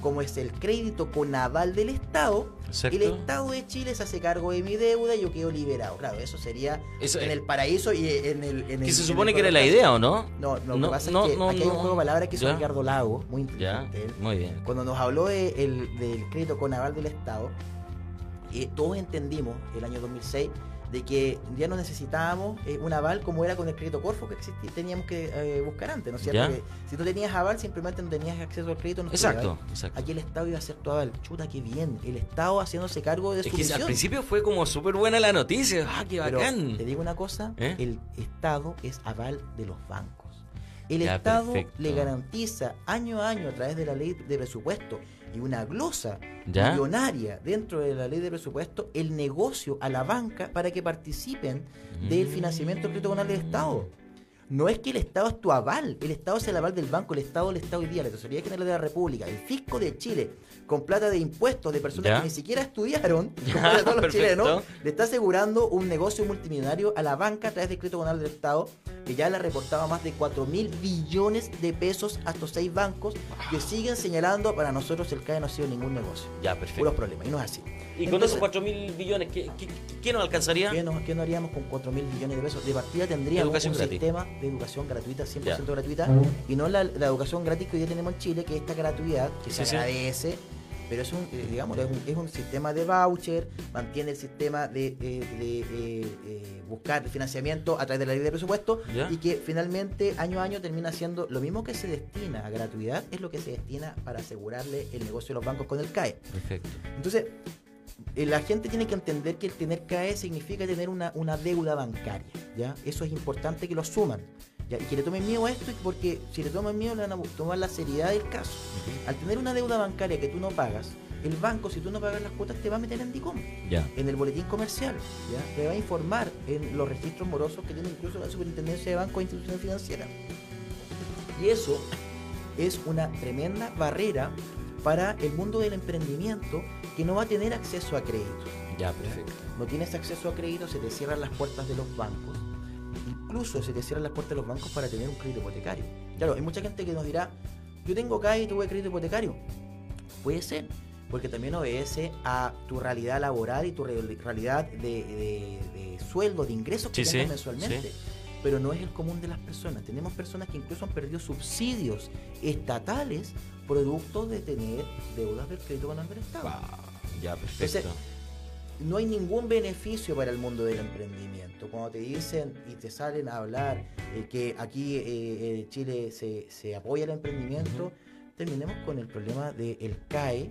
como es el crédito con aval del Estado, Exacto. el Estado de Chile se hace cargo de mi deuda y yo quedo liberado. Claro, eso sería Eso en el paraíso y en el... En Que se supone que era la idea, ¿o no? No, no, lo que pasa no, es que no, aquí hay un juego de palabras que hizo. Ricardo Lago, muy inteligente. él. muy bien. Cuando nos habló de el- del crédito con aval del Estado, eh, todos entendimos el año 2006 de que ya no necesitábamos eh, un aval como era con el crédito Corfo que existía, teníamos que eh, buscar antes, ¿no es cierto? Que si tú tenías aval simplemente no tenías acceso al crédito. No Exacto, exacto. Aquí el Estado iba a hacer tu aval. Chuta, qué bien. El Estado haciéndose cargo de Es su que misión. al principio fue como súper buena la noticia. ¡Ah, qué Pero bacán! te digo una cosa, ¿Eh? el Estado es aval de los bancos. El Ya, Estado perfecto. le garantiza año a año a través de la ley de presupuesto y una glosa ¿Ya? millonaria dentro de la ley de presupuesto el negocio a la banca para que participen del Mm. financiamiento del crédito canal del Estado. No es que el Estado es tu aval, el Estado es el aval del banco, el Estado el Estado hoy día, la Tesorería General de la República, el Fisco de Chile, con plata de impuestos de personas Ya. que ni siquiera estudiaron, [laughs] Ya, todos los chilenos, le está asegurando un negocio multimillonario a la banca a través del crédito canal del Estado, que ya le ha reportado más de 4 mil billones de pesos a estos seis bancos que siguen señalando para nosotros el CAE no ha sido ningún negocio. Ya, Puros perfecto. problemas, y no es así. Y con Entonces, esos 4 mil billones, ¿qué, qué, qué nos alcanzaría? ¿Qué no, qué no haríamos con 4 mil billones de pesos? De partida tendríamos Educación un gratis. sistema de educación gratuita, 100% Ya. gratuita, y no la, la educación gratis que hoy día tenemos en Chile, que esta gratuidad, que se Sí, sí. agradece, pero es un, eh, digamos, es un, es un sistema de voucher, mantiene el sistema de, eh, de, eh, eh, buscar financiamiento a través de la ley de presupuesto, y que finalmente año a año termina siendo lo mismo que se destina a gratuidad, es lo que se destina para asegurarle el negocio de los bancos con el CAE. Perfecto. Entonces, la gente tiene que entender que el tener CAE significa tener una, una deuda bancaria, ¿ya? Eso es importante que lo asuman, ¿ya? Y que le tomen miedo a esto, porque si le toman miedo le van a tomar la seriedad del caso. Al tener una deuda bancaria que tú no pagas, el banco, si tú no pagas las cuotas, te va a meter en DICOM, en el boletín comercial, ¿ya? Te va a informar en los registros morosos que tiene incluso la Superintendencia de Bancos e Instituciones Financieras. Y eso es una tremenda barrera para el mundo del emprendimiento que no va a tener acceso a crédito. Ya, perfecto. No tienes acceso a crédito, se te cierran las puertas de los bancos. Incluso se te cierran las puertas de los bancos para tener un crédito hipotecario. Claro, hay mucha gente que nos dirá, yo tengo CAE y tuve crédito hipotecario. Puede ser, porque también obedece a tu realidad laboral y tu re- realidad de, de- de sueldo, de ingresos que Sí, tengas sí, mensualmente. sí. Pero no es el común de las personas. Tenemos personas que incluso han perdido subsidios estatales producto de tener deudas del crédito canal del Estado. Ya, perfecto. Entonces, no hay ningún beneficio para el mundo del emprendimiento. Cuando te dicen y te salen a hablar eh, que aquí eh, en Chile se, se apoya el emprendimiento, terminemos con el problema del CAE.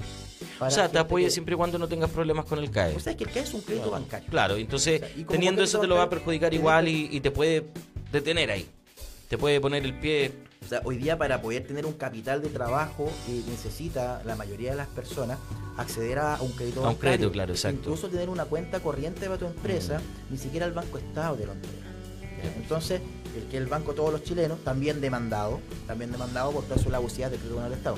o sea, te apoya que- siempre y cuando no tengas problemas con el CAE. O sea, es que el CAE es un crédito bancario. Claro, entonces O sea, teniendo eso te lo va a perjudicar igual y te puede detener ahí. Te puede poner el pie. O sea, hoy día para poder tener un capital de trabajo eh, necesita la mayoría de las personas acceder a un crédito A un crédito, claro, exacto. Incluso tener una cuenta corriente para tu empresa, ni siquiera el Banco Estado te lo entrega. Entonces, el que el banco todos los chilenos, también demandado, también demandado por toda su labucidad del crédito del Estado.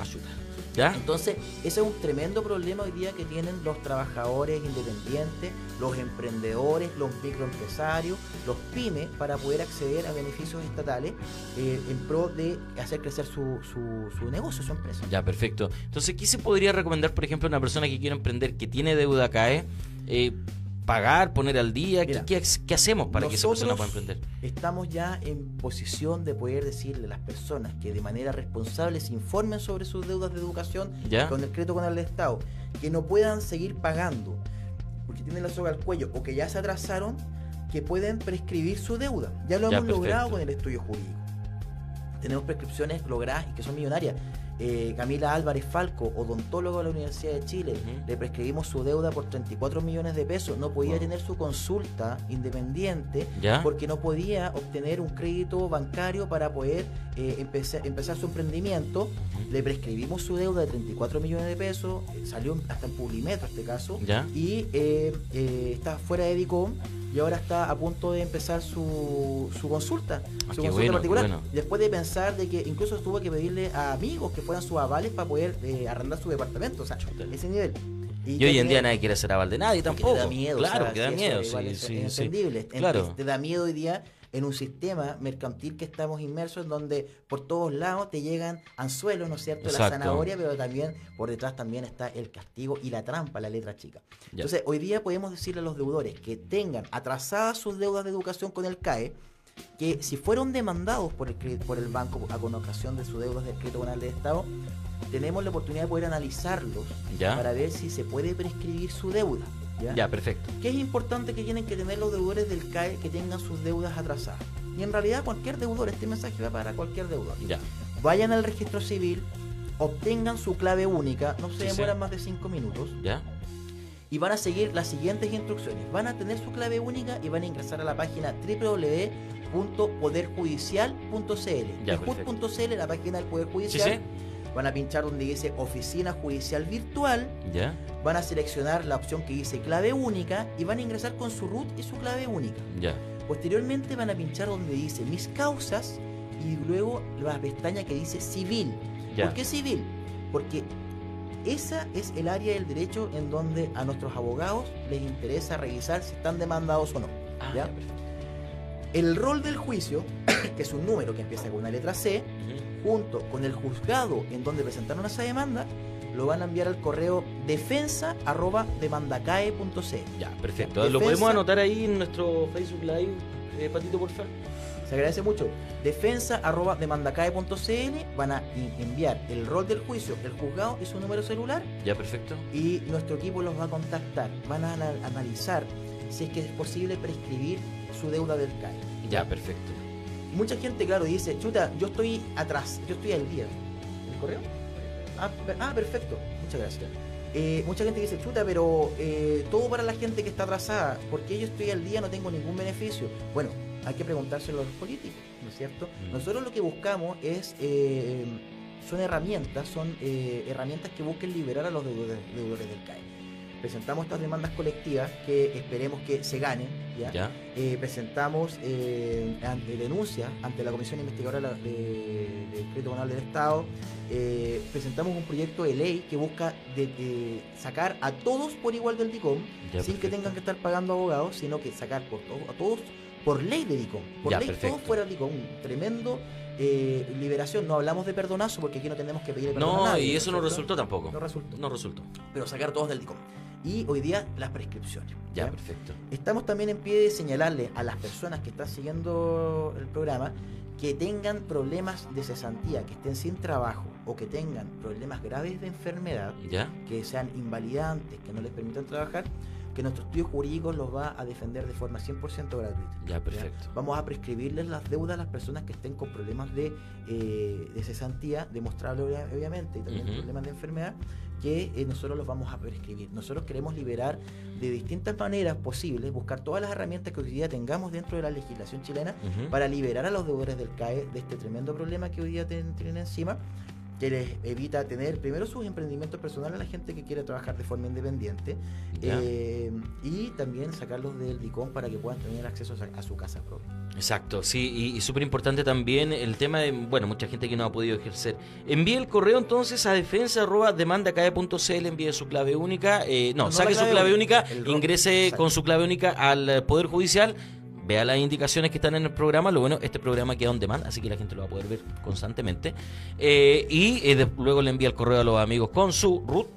¿Ya? Entonces, ese es un tremendo problema hoy día que tienen los trabajadores independientes, los emprendedores, los microempresarios, los pymes, para poder acceder a beneficios estatales eh, en pro de hacer crecer su, su, su negocio, su empresa. Ya, perfecto. Entonces, ¿qué se podría recomendar, por ejemplo, a una persona que quiere emprender, que tiene deuda CAE? Eh, pagar, poner al día. ¿Qué, Mira, qué, qué hacemos para que esa persona pueda emprender? Estamos ya en posición de poder decirle a las personas que de manera responsable se informen sobre sus deudas de educación ¿Ya? con el crédito con el Estado, que no puedan seguir pagando porque tienen la soga al cuello o que ya se atrasaron, que pueden prescribir su deuda. Ya lo Ya, hemos logrado con el estudio jurídico. Tenemos prescripciones logradas y que son millonarias. Eh, Camila Álvarez Falco, odontólogo de la Universidad de Chile, le prescribimos su deuda por 34 millones de pesos. No podía Wow. tener su consulta independiente ¿Ya? porque no podía obtener un crédito bancario para poder eh, empezar, empezar su emprendimiento. Le prescribimos su deuda de 34 millones de pesos, eh, salió hasta en Publimetro este caso, ¿Ya? y eh, eh, está fuera de DICOM y ahora está a punto de empezar su, su consulta, Ah, su consulta bueno, particular. bueno. Después de pensar de que incluso tuvo que pedirle a amigos que fueran sus avales para poder eh, arrendar su departamento, o sea, ese nivel. Y hoy en día nadie quiere ser aval de nadie tampoco. te da miedo, claro, o sea, que da miedo. sí, es- sí, es sí. entendible. Claro. Te da miedo hoy día en un sistema mercantil que estamos inmersos en donde por todos lados te llegan anzuelos, ¿no es cierto? Exacto. La zanahoria, pero también por detrás también está el castigo y la trampa, la letra chica. Ya. Entonces, hoy día podemos decirle a los deudores que tengan atrasadas sus deudas de educación con el CAE, que si fueron demandados por el, por el banco a con ocasión de sus deudas del crédito penal del Estado, tenemos la oportunidad de poder analizarlos Ya. para ver si se puede prescribir su deuda. ¿Ya? Ya, perfecto. ¿Qué es importante que tienen que tener los deudores del CAE que tengan sus deudas atrasadas? Y en realidad cualquier deudor, este mensaje va para cualquier deudor. Ya. Vayan al registro civil, obtengan su clave única, no se Sí, sí. demoran más de 5 minutos, Ya. y van a seguir las siguientes instrucciones. Van a tener su clave única y van a ingresar a la página www.poderjudicial.cl. Ya, El HUD.cl, la página del Poder Sí, Judicial. sí. Van a pinchar donde dice Oficina Judicial Virtual. Ya. Van a seleccionar la opción que dice clave única y van a ingresar con su root y su clave única. Ya. Posteriormente van a pinchar donde dice mis causas y luego la pestaña que dice civil. Ya. ¿Por qué civil? Porque esa es el área del derecho en donde a nuestros abogados les interesa revisar si están demandados o no. Ah, ¿ya? ya, perfecto. El rol del juicio, [coughs] que es un número que empieza con una letra C, junto con el juzgado en donde presentaron esa demanda, lo van a enviar al correo defensa arroba demandacae.cl. Ya, perfecto. Defensa- ¿Lo podemos anotar ahí en nuestro Facebook Live, eh, Patito, por favor? Se agradece mucho. Defensa arroba demandacae.cl van a enviar el rol del juicio, el juzgado y su número celular Ya, perfecto. y nuestro equipo los va a contactar. Van a ana- analizar si es que es posible prescribir su deuda del CAE. Ya, perfecto. Mucha gente, claro, dice, chuta, yo estoy atrás, yo estoy al día. ¿El correo? Ah, per- ah, perfecto. Muchas gracias. Eh, mucha gente dice, chuta, pero eh, todo para la gente que está atrasada. ¿Por qué yo estoy al día no tengo ningún beneficio? Bueno, hay que preguntárselo a los políticos, ¿no es cierto? Mm. Nosotros lo que buscamos es... eh, son herramientas, son eh, herramientas que busquen liberar a los deudores, deudores del CAE. Presentamos estas demandas colectivas que esperemos que se ganen, ¿ya? Ya. Eh, presentamos eh, ante- denuncias ante la Comisión Investigadora de, de- del Crédito Penal del Estado. Eh, presentamos un proyecto de ley que busca de- de sacar a todos por igual del DICOM, Ya, sin que tengan que estar pagando abogados, sino que sacar por todo- a todos por ley de DICOM. Por Ya, ley perfecto. todos fuera del DICOM. Un tremendo eh, liberación. No hablamos de perdonazo porque aquí no tenemos que pedir perdón a No, nadie, y ¿no eso es no cierto? resultó tampoco. No resultó. No resultó. Pero sacar todos del DICOM. Y hoy día las prescripciones. Ya, ¿ya? perfecto. Estamos también en pie de señalarle a las personas que están siguiendo el programa que tengan problemas de cesantía, que estén sin trabajo o que tengan problemas graves de enfermedad, Ya. que sean invalidantes, que no les permitan trabajar, que nuestro estudio jurídico los va a defender de forma 100% gratuita. Ya, perfecto. Vamos a prescribirles las deudas a las personas que estén con problemas de, eh, de cesantía, demostrable obvia- obviamente, y también problemas de enfermedad, que eh, nosotros los vamos a prescribir. Nosotros queremos liberar de distintas maneras posibles, buscar todas las herramientas que hoy día tengamos dentro de la legislación chilena para liberar a los deudores del CAE de este tremendo problema que hoy día tienen encima, que les evita tener primero sus emprendimientos personales a la gente que quiere trabajar de forma independiente eh, y también sacarlos del DICOM para que puedan tener acceso a, a su casa propia. Exacto, sí, y, y súper importante también el tema de, bueno, mucha gente que no ha podido ejercer. Envíe el correo entonces a defensa arroba demandacae.cl, envíe su clave única, eh, no, No, saque su clave única, ingrese exacto. con su clave única al Poder Judicial, vea las indicaciones que están en el programa, lo bueno, este programa queda on demand, así que la gente lo va a poder ver constantemente, Eh, y eh, de- luego le envía el correo a los amigos con su root,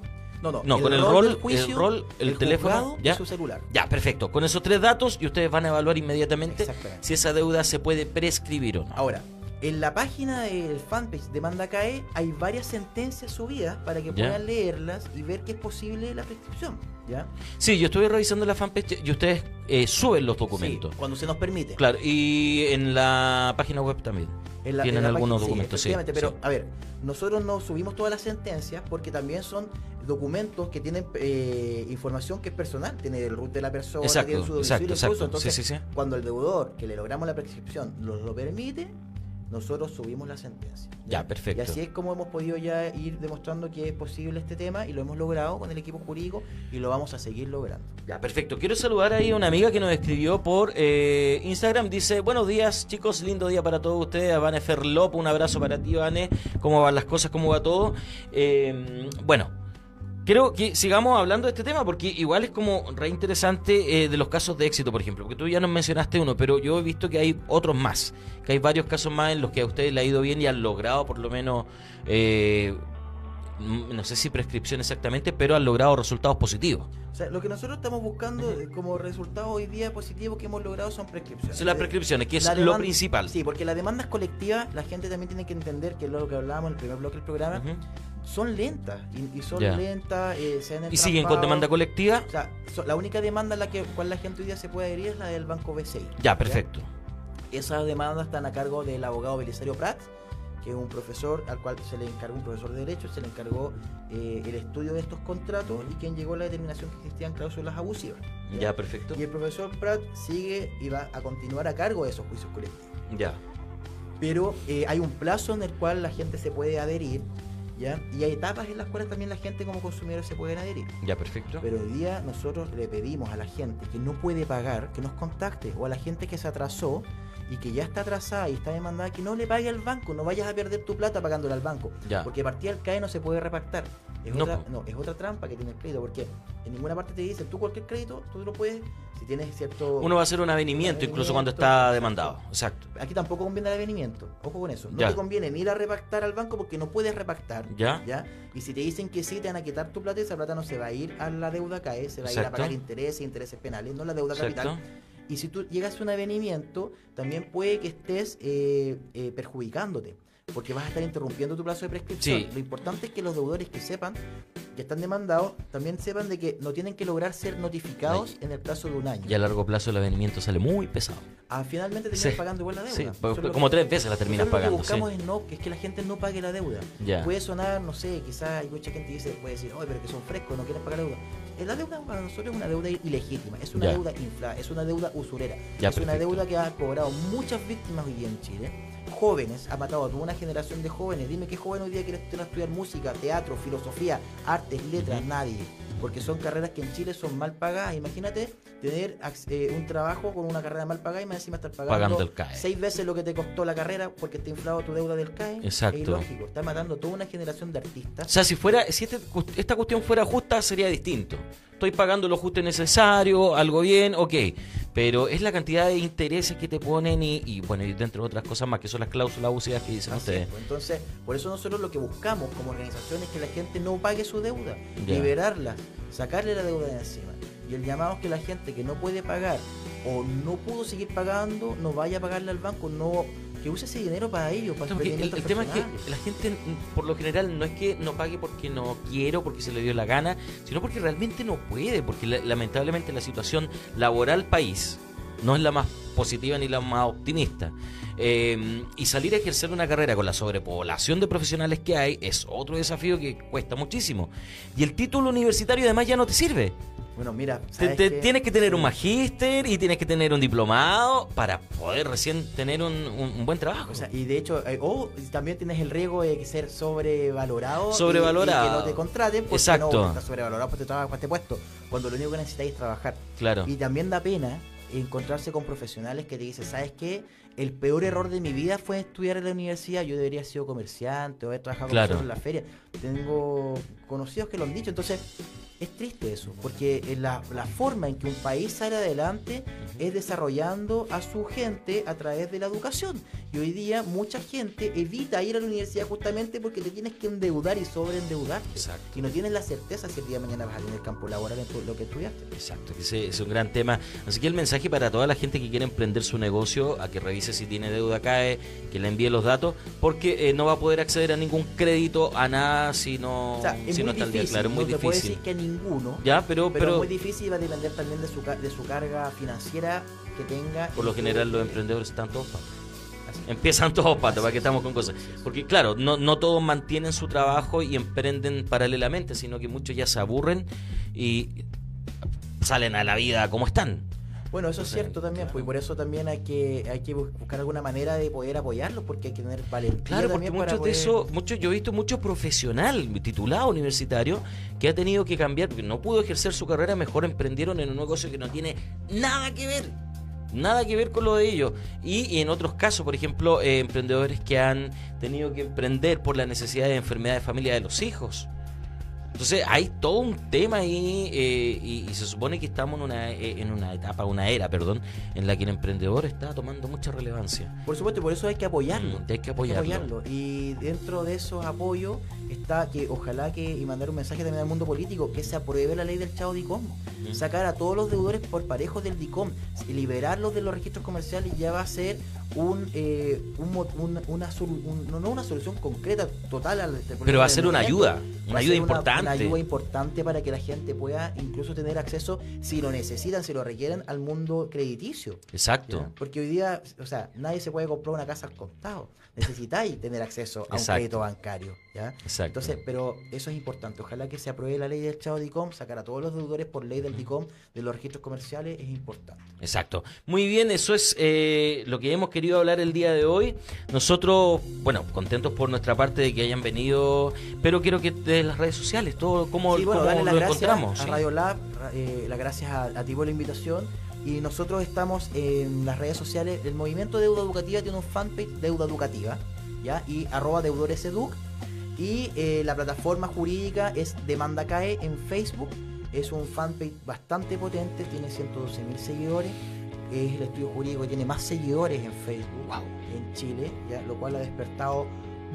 No, no, No, con el rol, juicio, el rol, el teléfono, ya. y su celular. ya, perfecto, con esos tres datos y ustedes van a evaluar inmediatamente si esa deuda se puede prescribir o no. Ahora, en la página del fanpage de Manda CAE hay varias sentencias subidas para que puedan leerlas y ver que es posible la prescripción. ¿Ya? Sí, yo estuve revisando la fanpage y ustedes eh, suben los documentos. Sí, cuando se nos permite. Claro, y en la página web también. En la- Tienen en la algunos página- documentos, sí, efectivamente, pero sí. a ver, nosotros no subimos todas las sentencias porque también son documentos que tienen eh, información que es personal, tiene el root de la persona, Exacto, tiene su domicilio exacto, exacto. entonces Sí, sí, sí. cuando el deudor que le logramos la prescripción nos lo permite, nosotros subimos la sentencia. Ya, perfecto. Y así es como hemos podido ya ir demostrando que es posible este tema y lo hemos logrado con el equipo jurídico y lo vamos a seguir logrando. Ya, perfecto. Quiero saludar ahí a una amiga que nos escribió por eh, Instagram. Dice, buenos días chicos, lindo día para todos ustedes. A Vane Ferlop, un abrazo para ti, Vane. ¿Cómo van las cosas? ¿Cómo va todo? Eh, bueno, Quiero que sigamos hablando de este tema porque igual es como re interesante eh, de los casos de éxito, por ejemplo, porque tú ya nos mencionaste uno, pero yo he visto que hay otros más, que hay varios casos más en los que a ustedes le ha ido bien y han logrado por lo menos, eh, no sé si prescripción exactamente, pero han logrado resultados positivos. O sea, lo que nosotros estamos buscando eh, como resultado hoy día positivo que hemos logrado son prescripciones. Son las Eh, prescripciones, que es la lo demanda- principal. Sí, porque las demandas colectivas, la gente también tiene que entender que es lo que hablábamos en el primer bloque del programa. Son lentas. Y, y son lentas, eh, se han Y siguen con demanda colectiva. O sea, so- la única demanda a la que, cual la gente hoy día se puede adherir es la del Banco BCI. Ya, perfecto. Esas demandas están a cargo del abogado Belisario Prats, que es un profesor al cual se le encargó, un profesor de Derecho, se le encargó eh, el estudio de estos contratos y quien llegó a la determinación que existían cláusulas abusivas. Ya, perfecto. Y el profesor Pratt sigue y va a continuar a cargo de esos juicios colectivos. Ya. Pero eh, hay un plazo en el cual la gente se puede adherir, ¿ya? Y hay etapas en las cuales también la gente como consumidor se pueden adherir. Ya, perfecto. Pero hoy día nosotros le pedimos a la gente que no puede pagar que nos contacte o a la gente que se atrasó y que ya está atrasada y está demandada que no le pague al banco, no vayas a perder tu plata pagándole al banco. Ya. Porque partida del CAE no se puede repactar. Es, No, otra, no, es otra trampa que tiene el crédito, porque en ninguna parte te dicen, tú cualquier crédito, tú lo puedes, si tienes cierto... Uno va a hacer un avenimiento incluso cuando está demandado. Exacto. Aquí tampoco conviene el avenimiento, ojo con eso. No Ya. te conviene ni ir a repactar al banco porque no puedes repactar. Ya. Y si te dicen que sí, te van a quitar tu plata, esa plata no se va a ir a la deuda CAE, se va a ir a pagar intereses, intereses penales, no la deuda Exacto. capital. Y si tú llegas a un avenimiento, también puede que estés eh, eh, perjudicándote, porque vas a estar interrumpiendo tu plazo de prescripción. Sí. Lo importante es que los deudores que sepan que están demandados, también sepan de que no tienen que lograr ser notificados en el plazo de un año. Y a largo plazo el avenimiento sale muy pesado. Ah, finalmente terminas Sí. pagando igual la deuda. Sí, Eso po- es lo como tres veces la terminas pagando, Lo que buscamos es, no, es que la gente no pague la deuda. Ya. Puede sonar, no sé, quizás hay mucha gente que dice, puede decir, oye, pero que son frescos, no quieren pagar la deuda. Eh, La deuda para nosotros es una deuda ilegítima, es una Ya. deuda inflada, es una deuda usurera. Ya, es una deuda que ha cobrado muchas víctimas hoy día en Chile. Jóvenes, ha matado a toda una generación de jóvenes. Dime qué joven hoy día quiere estudiar, música, teatro, filosofía, artes, letras, nadie. Porque son carreras que en Chile son mal pagadas. Imagínate tener eh, un trabajo con una carrera mal pagada y más encima estar pagando, Pagando el CAE. seis veces lo que te costó la carrera porque está inflado tu deuda del CAE. Exacto. Es ilógico. Está matando toda una generación de artistas. O sea, si fuera, si este- esta cuestión fuera justa, sería distinto. Estoy pagando lo justo y necesario, algo bien, ok. Pero es la cantidad de intereses que te ponen y, y, bueno, y dentro de otras cosas más, que son las cláusulas abusivas que dicen Así ustedes. es, pues. Entonces, por eso nosotros lo que buscamos como organización es que la gente no pague su deuda, liberarla, sacarle la deuda de encima. Y el llamado es que la gente que no puede pagar o no pudo seguir pagando, no vaya a pagarle al banco, no que use ese dinero para ellos, para Porque el, el tema es que la gente, por lo general, no es que no pague porque no quiero, porque se le dio la gana, sino porque realmente no puede, porque la- lamentablemente la situación laboral país no es la más positiva ni la más optimista. Eh, y salir a ejercer una carrera con la sobrepoblación de profesionales que hay es otro desafío que cuesta muchísimo. Y el título universitario además ya no te sirve. Bueno, mira, Te- ¿sabes te- qué? tienes que tener un magíster y tienes que tener un diplomado para poder recién tener un, un- un buen trabajo. O sea, y de hecho, eh, o también tienes el riesgo de ser sobrevalorado. Sobrevalorado. Y, que no te contraten porque Exacto. no, estás sobrevalorado porque te trabajas este puesto. Cuando lo único que necesitas es trabajar. claro. Y también da pena encontrarse con profesionales que te dicen, ¿sabes qué? El peor error de mi vida fue estudiar en la universidad. Yo debería haber sido comerciante o haber trabajado Claro. en la feria. Tengo conocidos que lo han dicho. Entonces, es triste eso, porque la, la forma en que un país sale adelante es desarrollando a su gente a través de la educación. Y hoy día mucha gente evita ir a la universidad justamente porque te tienes que endeudar y sobreendeudarte. Exacto. Y no tienes la certeza si el día de mañana vas a tener campo laboral en tu- lo que estudiaste. Exacto, ese es un gran tema. Así que el mensaje para toda la gente que quiere emprender su negocio, a que revise si tiene deuda CAE, que le envíe los datos, porque eh, no va a poder acceder a ningún crédito, a nada si no, O sea, es si no está al día. Claro, es muy no difícil. Ninguno, Ya, pero, pero, pero, muy difícil y va a depender también de su, de su carga financiera que tenga. por lo general los emprendedores están todos patos. Así. Empiezan todos patos, para que estamos con cosas. Porque claro, no, no todos mantienen su trabajo y emprenden paralelamente, sino que muchos ya se aburren y salen a la vida como están. Bueno, eso es cierto también, claro. pues y por eso también hay que hay que bus- buscar alguna manera de poder apoyarlos, porque hay que tener valentía Claro, porque muchos de esos, muchos, yo he visto muchos profesional titulado universitario que ha tenido que cambiar, porque no pudo ejercer su carrera, mejor emprendieron en un negocio que no tiene nada que ver, nada que ver con lo de ellos. Y, y en otros casos, por ejemplo, eh, emprendedores que han tenido que emprender por la necesidad de enfermedad de familia de los hijos. Entonces hay todo un tema ahí eh, y, y se supone que estamos en una, eh, en una etapa, una era, perdón, en la que el emprendedor está tomando mucha relevancia. Por supuesto, por eso hay que apoyarlo. Mm, hay que apoyarlo. Y dentro de esos apoyos está que ojalá que, y mandar un mensaje también al mundo político, que se apruebe la ley del Chavo DICOM. Ujú. Sacar a todos los deudores por parejos del DICOM, liberarlos de los registros comerciales ya va a ser un, eh, un un- una, solu- un- no, no una solución concreta, total al este Pero va a ser una ayuda, una ayuda importante. Una ayuda importante para que la gente pueda incluso tener acceso, si lo necesitan, si lo requieren, al mundo crediticio. Exacto. Porque hoy día, o sea, nadie se puede comprar una casa al contado. Necesitáis tener acceso a un Exacto. crédito bancario. ¿ya? Exacto. Entonces, pero eso es importante. Ojalá que se apruebe la ley del Chavo DICOM, sacar a todos los deudores por ley del DICOM de los registros comerciales es importante. Exacto. Muy bien, eso es eh, lo que hemos querido hablar el día de hoy. Nosotros, bueno, contentos por nuestra parte de que hayan venido, pero quiero que de las redes sociales, todo, cómo, Sí, bueno, cómo lo encontramos. a. Radio Lab, eh, las gracias a, a ti por la invitación. Y nosotros estamos en las redes sociales. El movimiento Deuda Educativa tiene un fanpage Deuda Educativa, ¿ya? Y arroba deudoreseduc. Y eh, la plataforma jurídica es Demanda CAE en Facebook. Es un fanpage bastante potente, tiene 112 mil seguidores. Es el estudio jurídico que tiene más seguidores en Facebook en Chile, ¿ya? lo cual ha despertado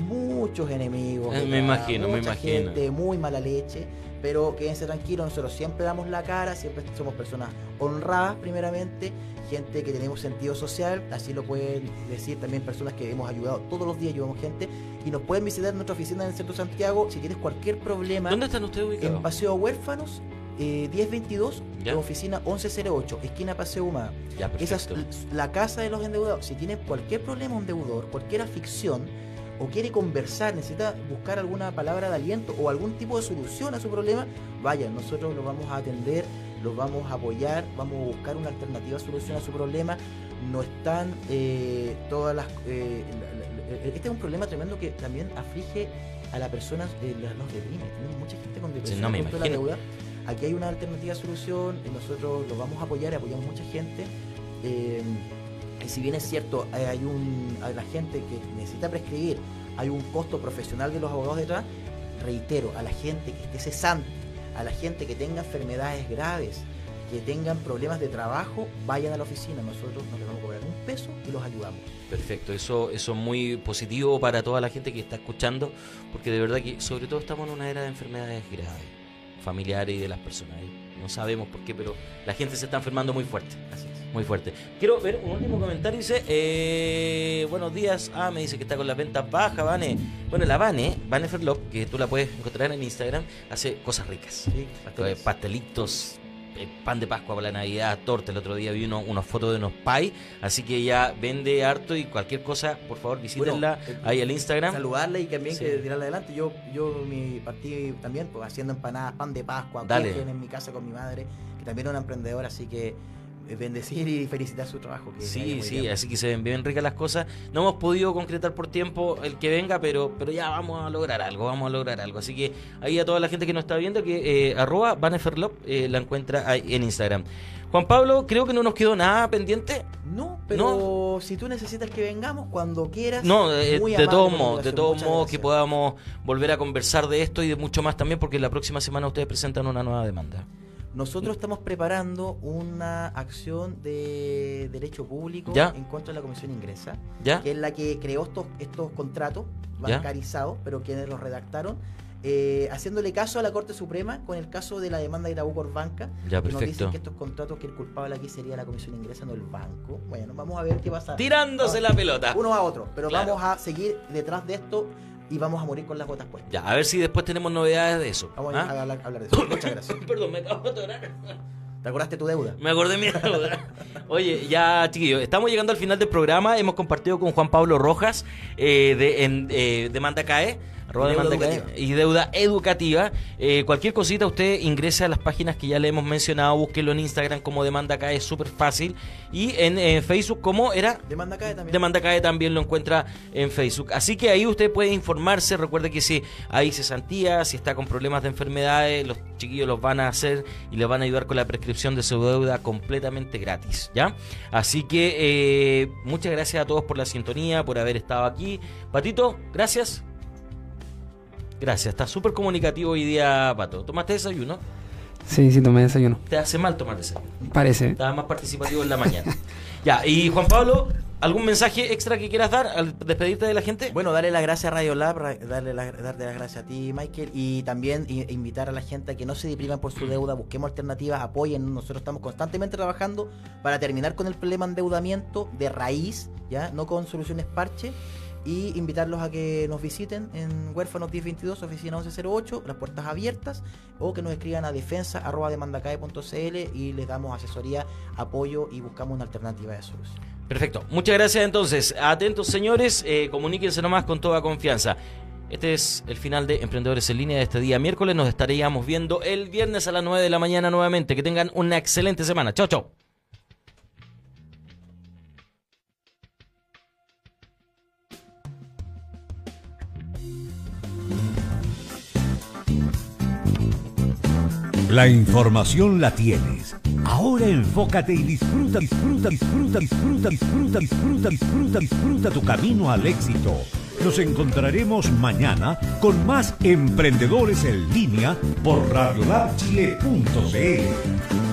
muchos enemigos. Eh, me imagino, me imagino. gente muy mala leche, pero quédense tranquilos, nosotros siempre damos la cara, siempre somos personas honradas primeramente, gente que tenemos sentido social, así lo pueden decir también personas que hemos ayudado todos los días, ayudamos gente, y nos pueden visitar en nuestra oficina en el centro Santiago si tienes cualquier problema. ¿Dónde están ustedes En ubicados? Paseo Huérfanos, eh, 1022, Ya. oficina 1108, esquina Paseo Humada. Esa es la casa de los endeudados. Si tiene cualquier problema un deudor, cualquier aflicción, o quiere conversar, necesita buscar alguna palabra de aliento o algún tipo de solución a su problema, vaya, nosotros lo vamos a atender, los vamos a apoyar, vamos a buscar una alternativa solución a su problema. No están eh, todas las... eh, este es un problema tremendo que también aflige a la persona, eh, los deprime. Tenemos mucha gente con depresión no me de la imagino. deuda. Aquí hay una alternativa solución, y nosotros lo vamos a apoyar y apoyamos mucha gente. Eh, y si bien es cierto, eh, hay un, a la gente que necesita prescribir, hay un costo profesional de los abogados detrás, reitero, a la gente que esté cesante, a la gente que tenga enfermedades graves, que tengan problemas de trabajo, vayan a la oficina. Nosotros no les vamos a cobrar un peso y los ayudamos. Perfecto, eso, eso es muy positivo para toda la gente que está escuchando, porque de verdad que sobre todo estamos en una era de enfermedades graves, familiares y de las personas. ¿eh? No sabemos por qué, pero la gente se está enfermando muy fuerte. Así. Muy fuerte. Quiero ver un último comentario. Dice, eh, buenos días. Ah, me dice que está con las ventas bajas, Vane. Bueno, la Vane, Vane Ferlop, que tú la puedes encontrar en Instagram, hace cosas ricas. Sí, pastelitos, eh, pan de Pascua para la Navidad, torta. El otro día vi uno, unas fotos de unos pie, así que ella vende harto y cualquier cosa, por favor, visítenla Bueno, eh, ahí al Instagram. Saludarla y también Sí. que tirarla adelante. Yo, yo mi partí también pues, haciendo empanadas, pan de Pascua, Dale. en mi casa con mi madre, que también es una emprendedora, así que bendecir y felicitar su trabajo. que Sí, sí, bien. así que se ven bien ricas las cosas. No hemos podido concretar por tiempo el que venga, pero, pero ya vamos a lograr algo, vamos a lograr algo. Así que ahí a toda la gente que nos está viendo, que eh, arroba Vaneferlop eh, la encuentra ahí en Instagram. Juan Pablo, creo que no nos quedó nada pendiente. No, pero si tú necesitas que vengamos cuando quieras. No, eh, de todos modos, de todos modos que podamos volver a conversar de esto y de mucho más también, porque la próxima semana ustedes presentan una nueva demanda. Nosotros estamos preparando una acción de derecho público Ya. en contra de la Comisión Ingresa, ¿Ya? que es la que creó estos, estos contratos Ya. bancarizados, pero quienes los redactaron, eh, haciéndole caso a la Corte Suprema con el caso de la demanda de Itaú por banca. Ya, que Nos dicen que estos contratos que el culpable aquí sería la Comisión Ingresa, no el banco. Bueno, vamos a ver qué pasa. Tirándose la pelota. Uno a otro, pero Claro. vamos a seguir detrás de esto y vamos a morir con las botas puestas. Ya, a ver si después tenemos novedades de eso. Vamos ¿ah? a hablar, a hablar de eso. [coughs] Muchas gracias. [coughs] Perdón, me acabo de atorar. [laughs] ¿Te acordaste tu deuda? Me acordé de mi deuda. Oye, ya, chiquillos, estamos llegando al final del programa. Hemos compartido con Juan Pablo Rojas eh, de en, eh, Demanda CAE. Arroba Y deuda educativa. y deuda educativa. Eh, cualquier cosita, usted ingrese a las páginas que ya le hemos mencionado. Búsquelo en Instagram como Demanda CAE, es súper fácil. Y en eh, Facebook, como era Demanda cae también. Demanda CAE también lo encuentra en Facebook. Así que ahí usted puede informarse. Recuerde que si hay cesantía, si está con problemas de enfermedades, los chiquillos los van a hacer y les van a ayudar con la prescripción de su deuda completamente gratis. ¿Ya? Así que eh, muchas gracias a todos por la sintonía, por haber estado aquí. Patito, gracias. Gracias, está súper comunicativo hoy día, Pato. ¿Tomaste desayuno? Sí, sí, tomé desayuno. Te hace mal tomar desayuno. Parece. Estaba más participativo en la mañana. ya, y Juan Pablo, ¿algún mensaje extra que quieras dar al despedirte de la gente? Bueno, darle las gracias a Radio Lab, darle la- darte las gracias a ti, Michael, y también invitar a la gente a que no se depriman por su deuda, busquemos alternativas, apoyen. Nosotros estamos constantemente trabajando para terminar con el problema de endeudamiento de raíz, ya no con soluciones parche. Y invitarlos a que nos visiten en Huérfanos 1022, oficina 1108, las puertas abiertas, o que nos escriban a defensa.demandacae.cl y les damos asesoría, apoyo y buscamos una alternativa de solución. Perfecto. Muchas gracias entonces. Atentos señores, eh, comuníquense nomás con toda confianza. Este es el final de Emprendedores en línea de este día miércoles. Nos estaríamos viendo el viernes a las 9 de la mañana nuevamente. Que tengan una excelente semana. Chao, chao. La información la tienes. Ahora enfócate y disfruta, disfruta, disfruta, disfruta, disfruta, disfruta, disfruta, disfruta tu camino al éxito. Nos encontraremos mañana con más emprendedores en línea por radiolabchile.cl.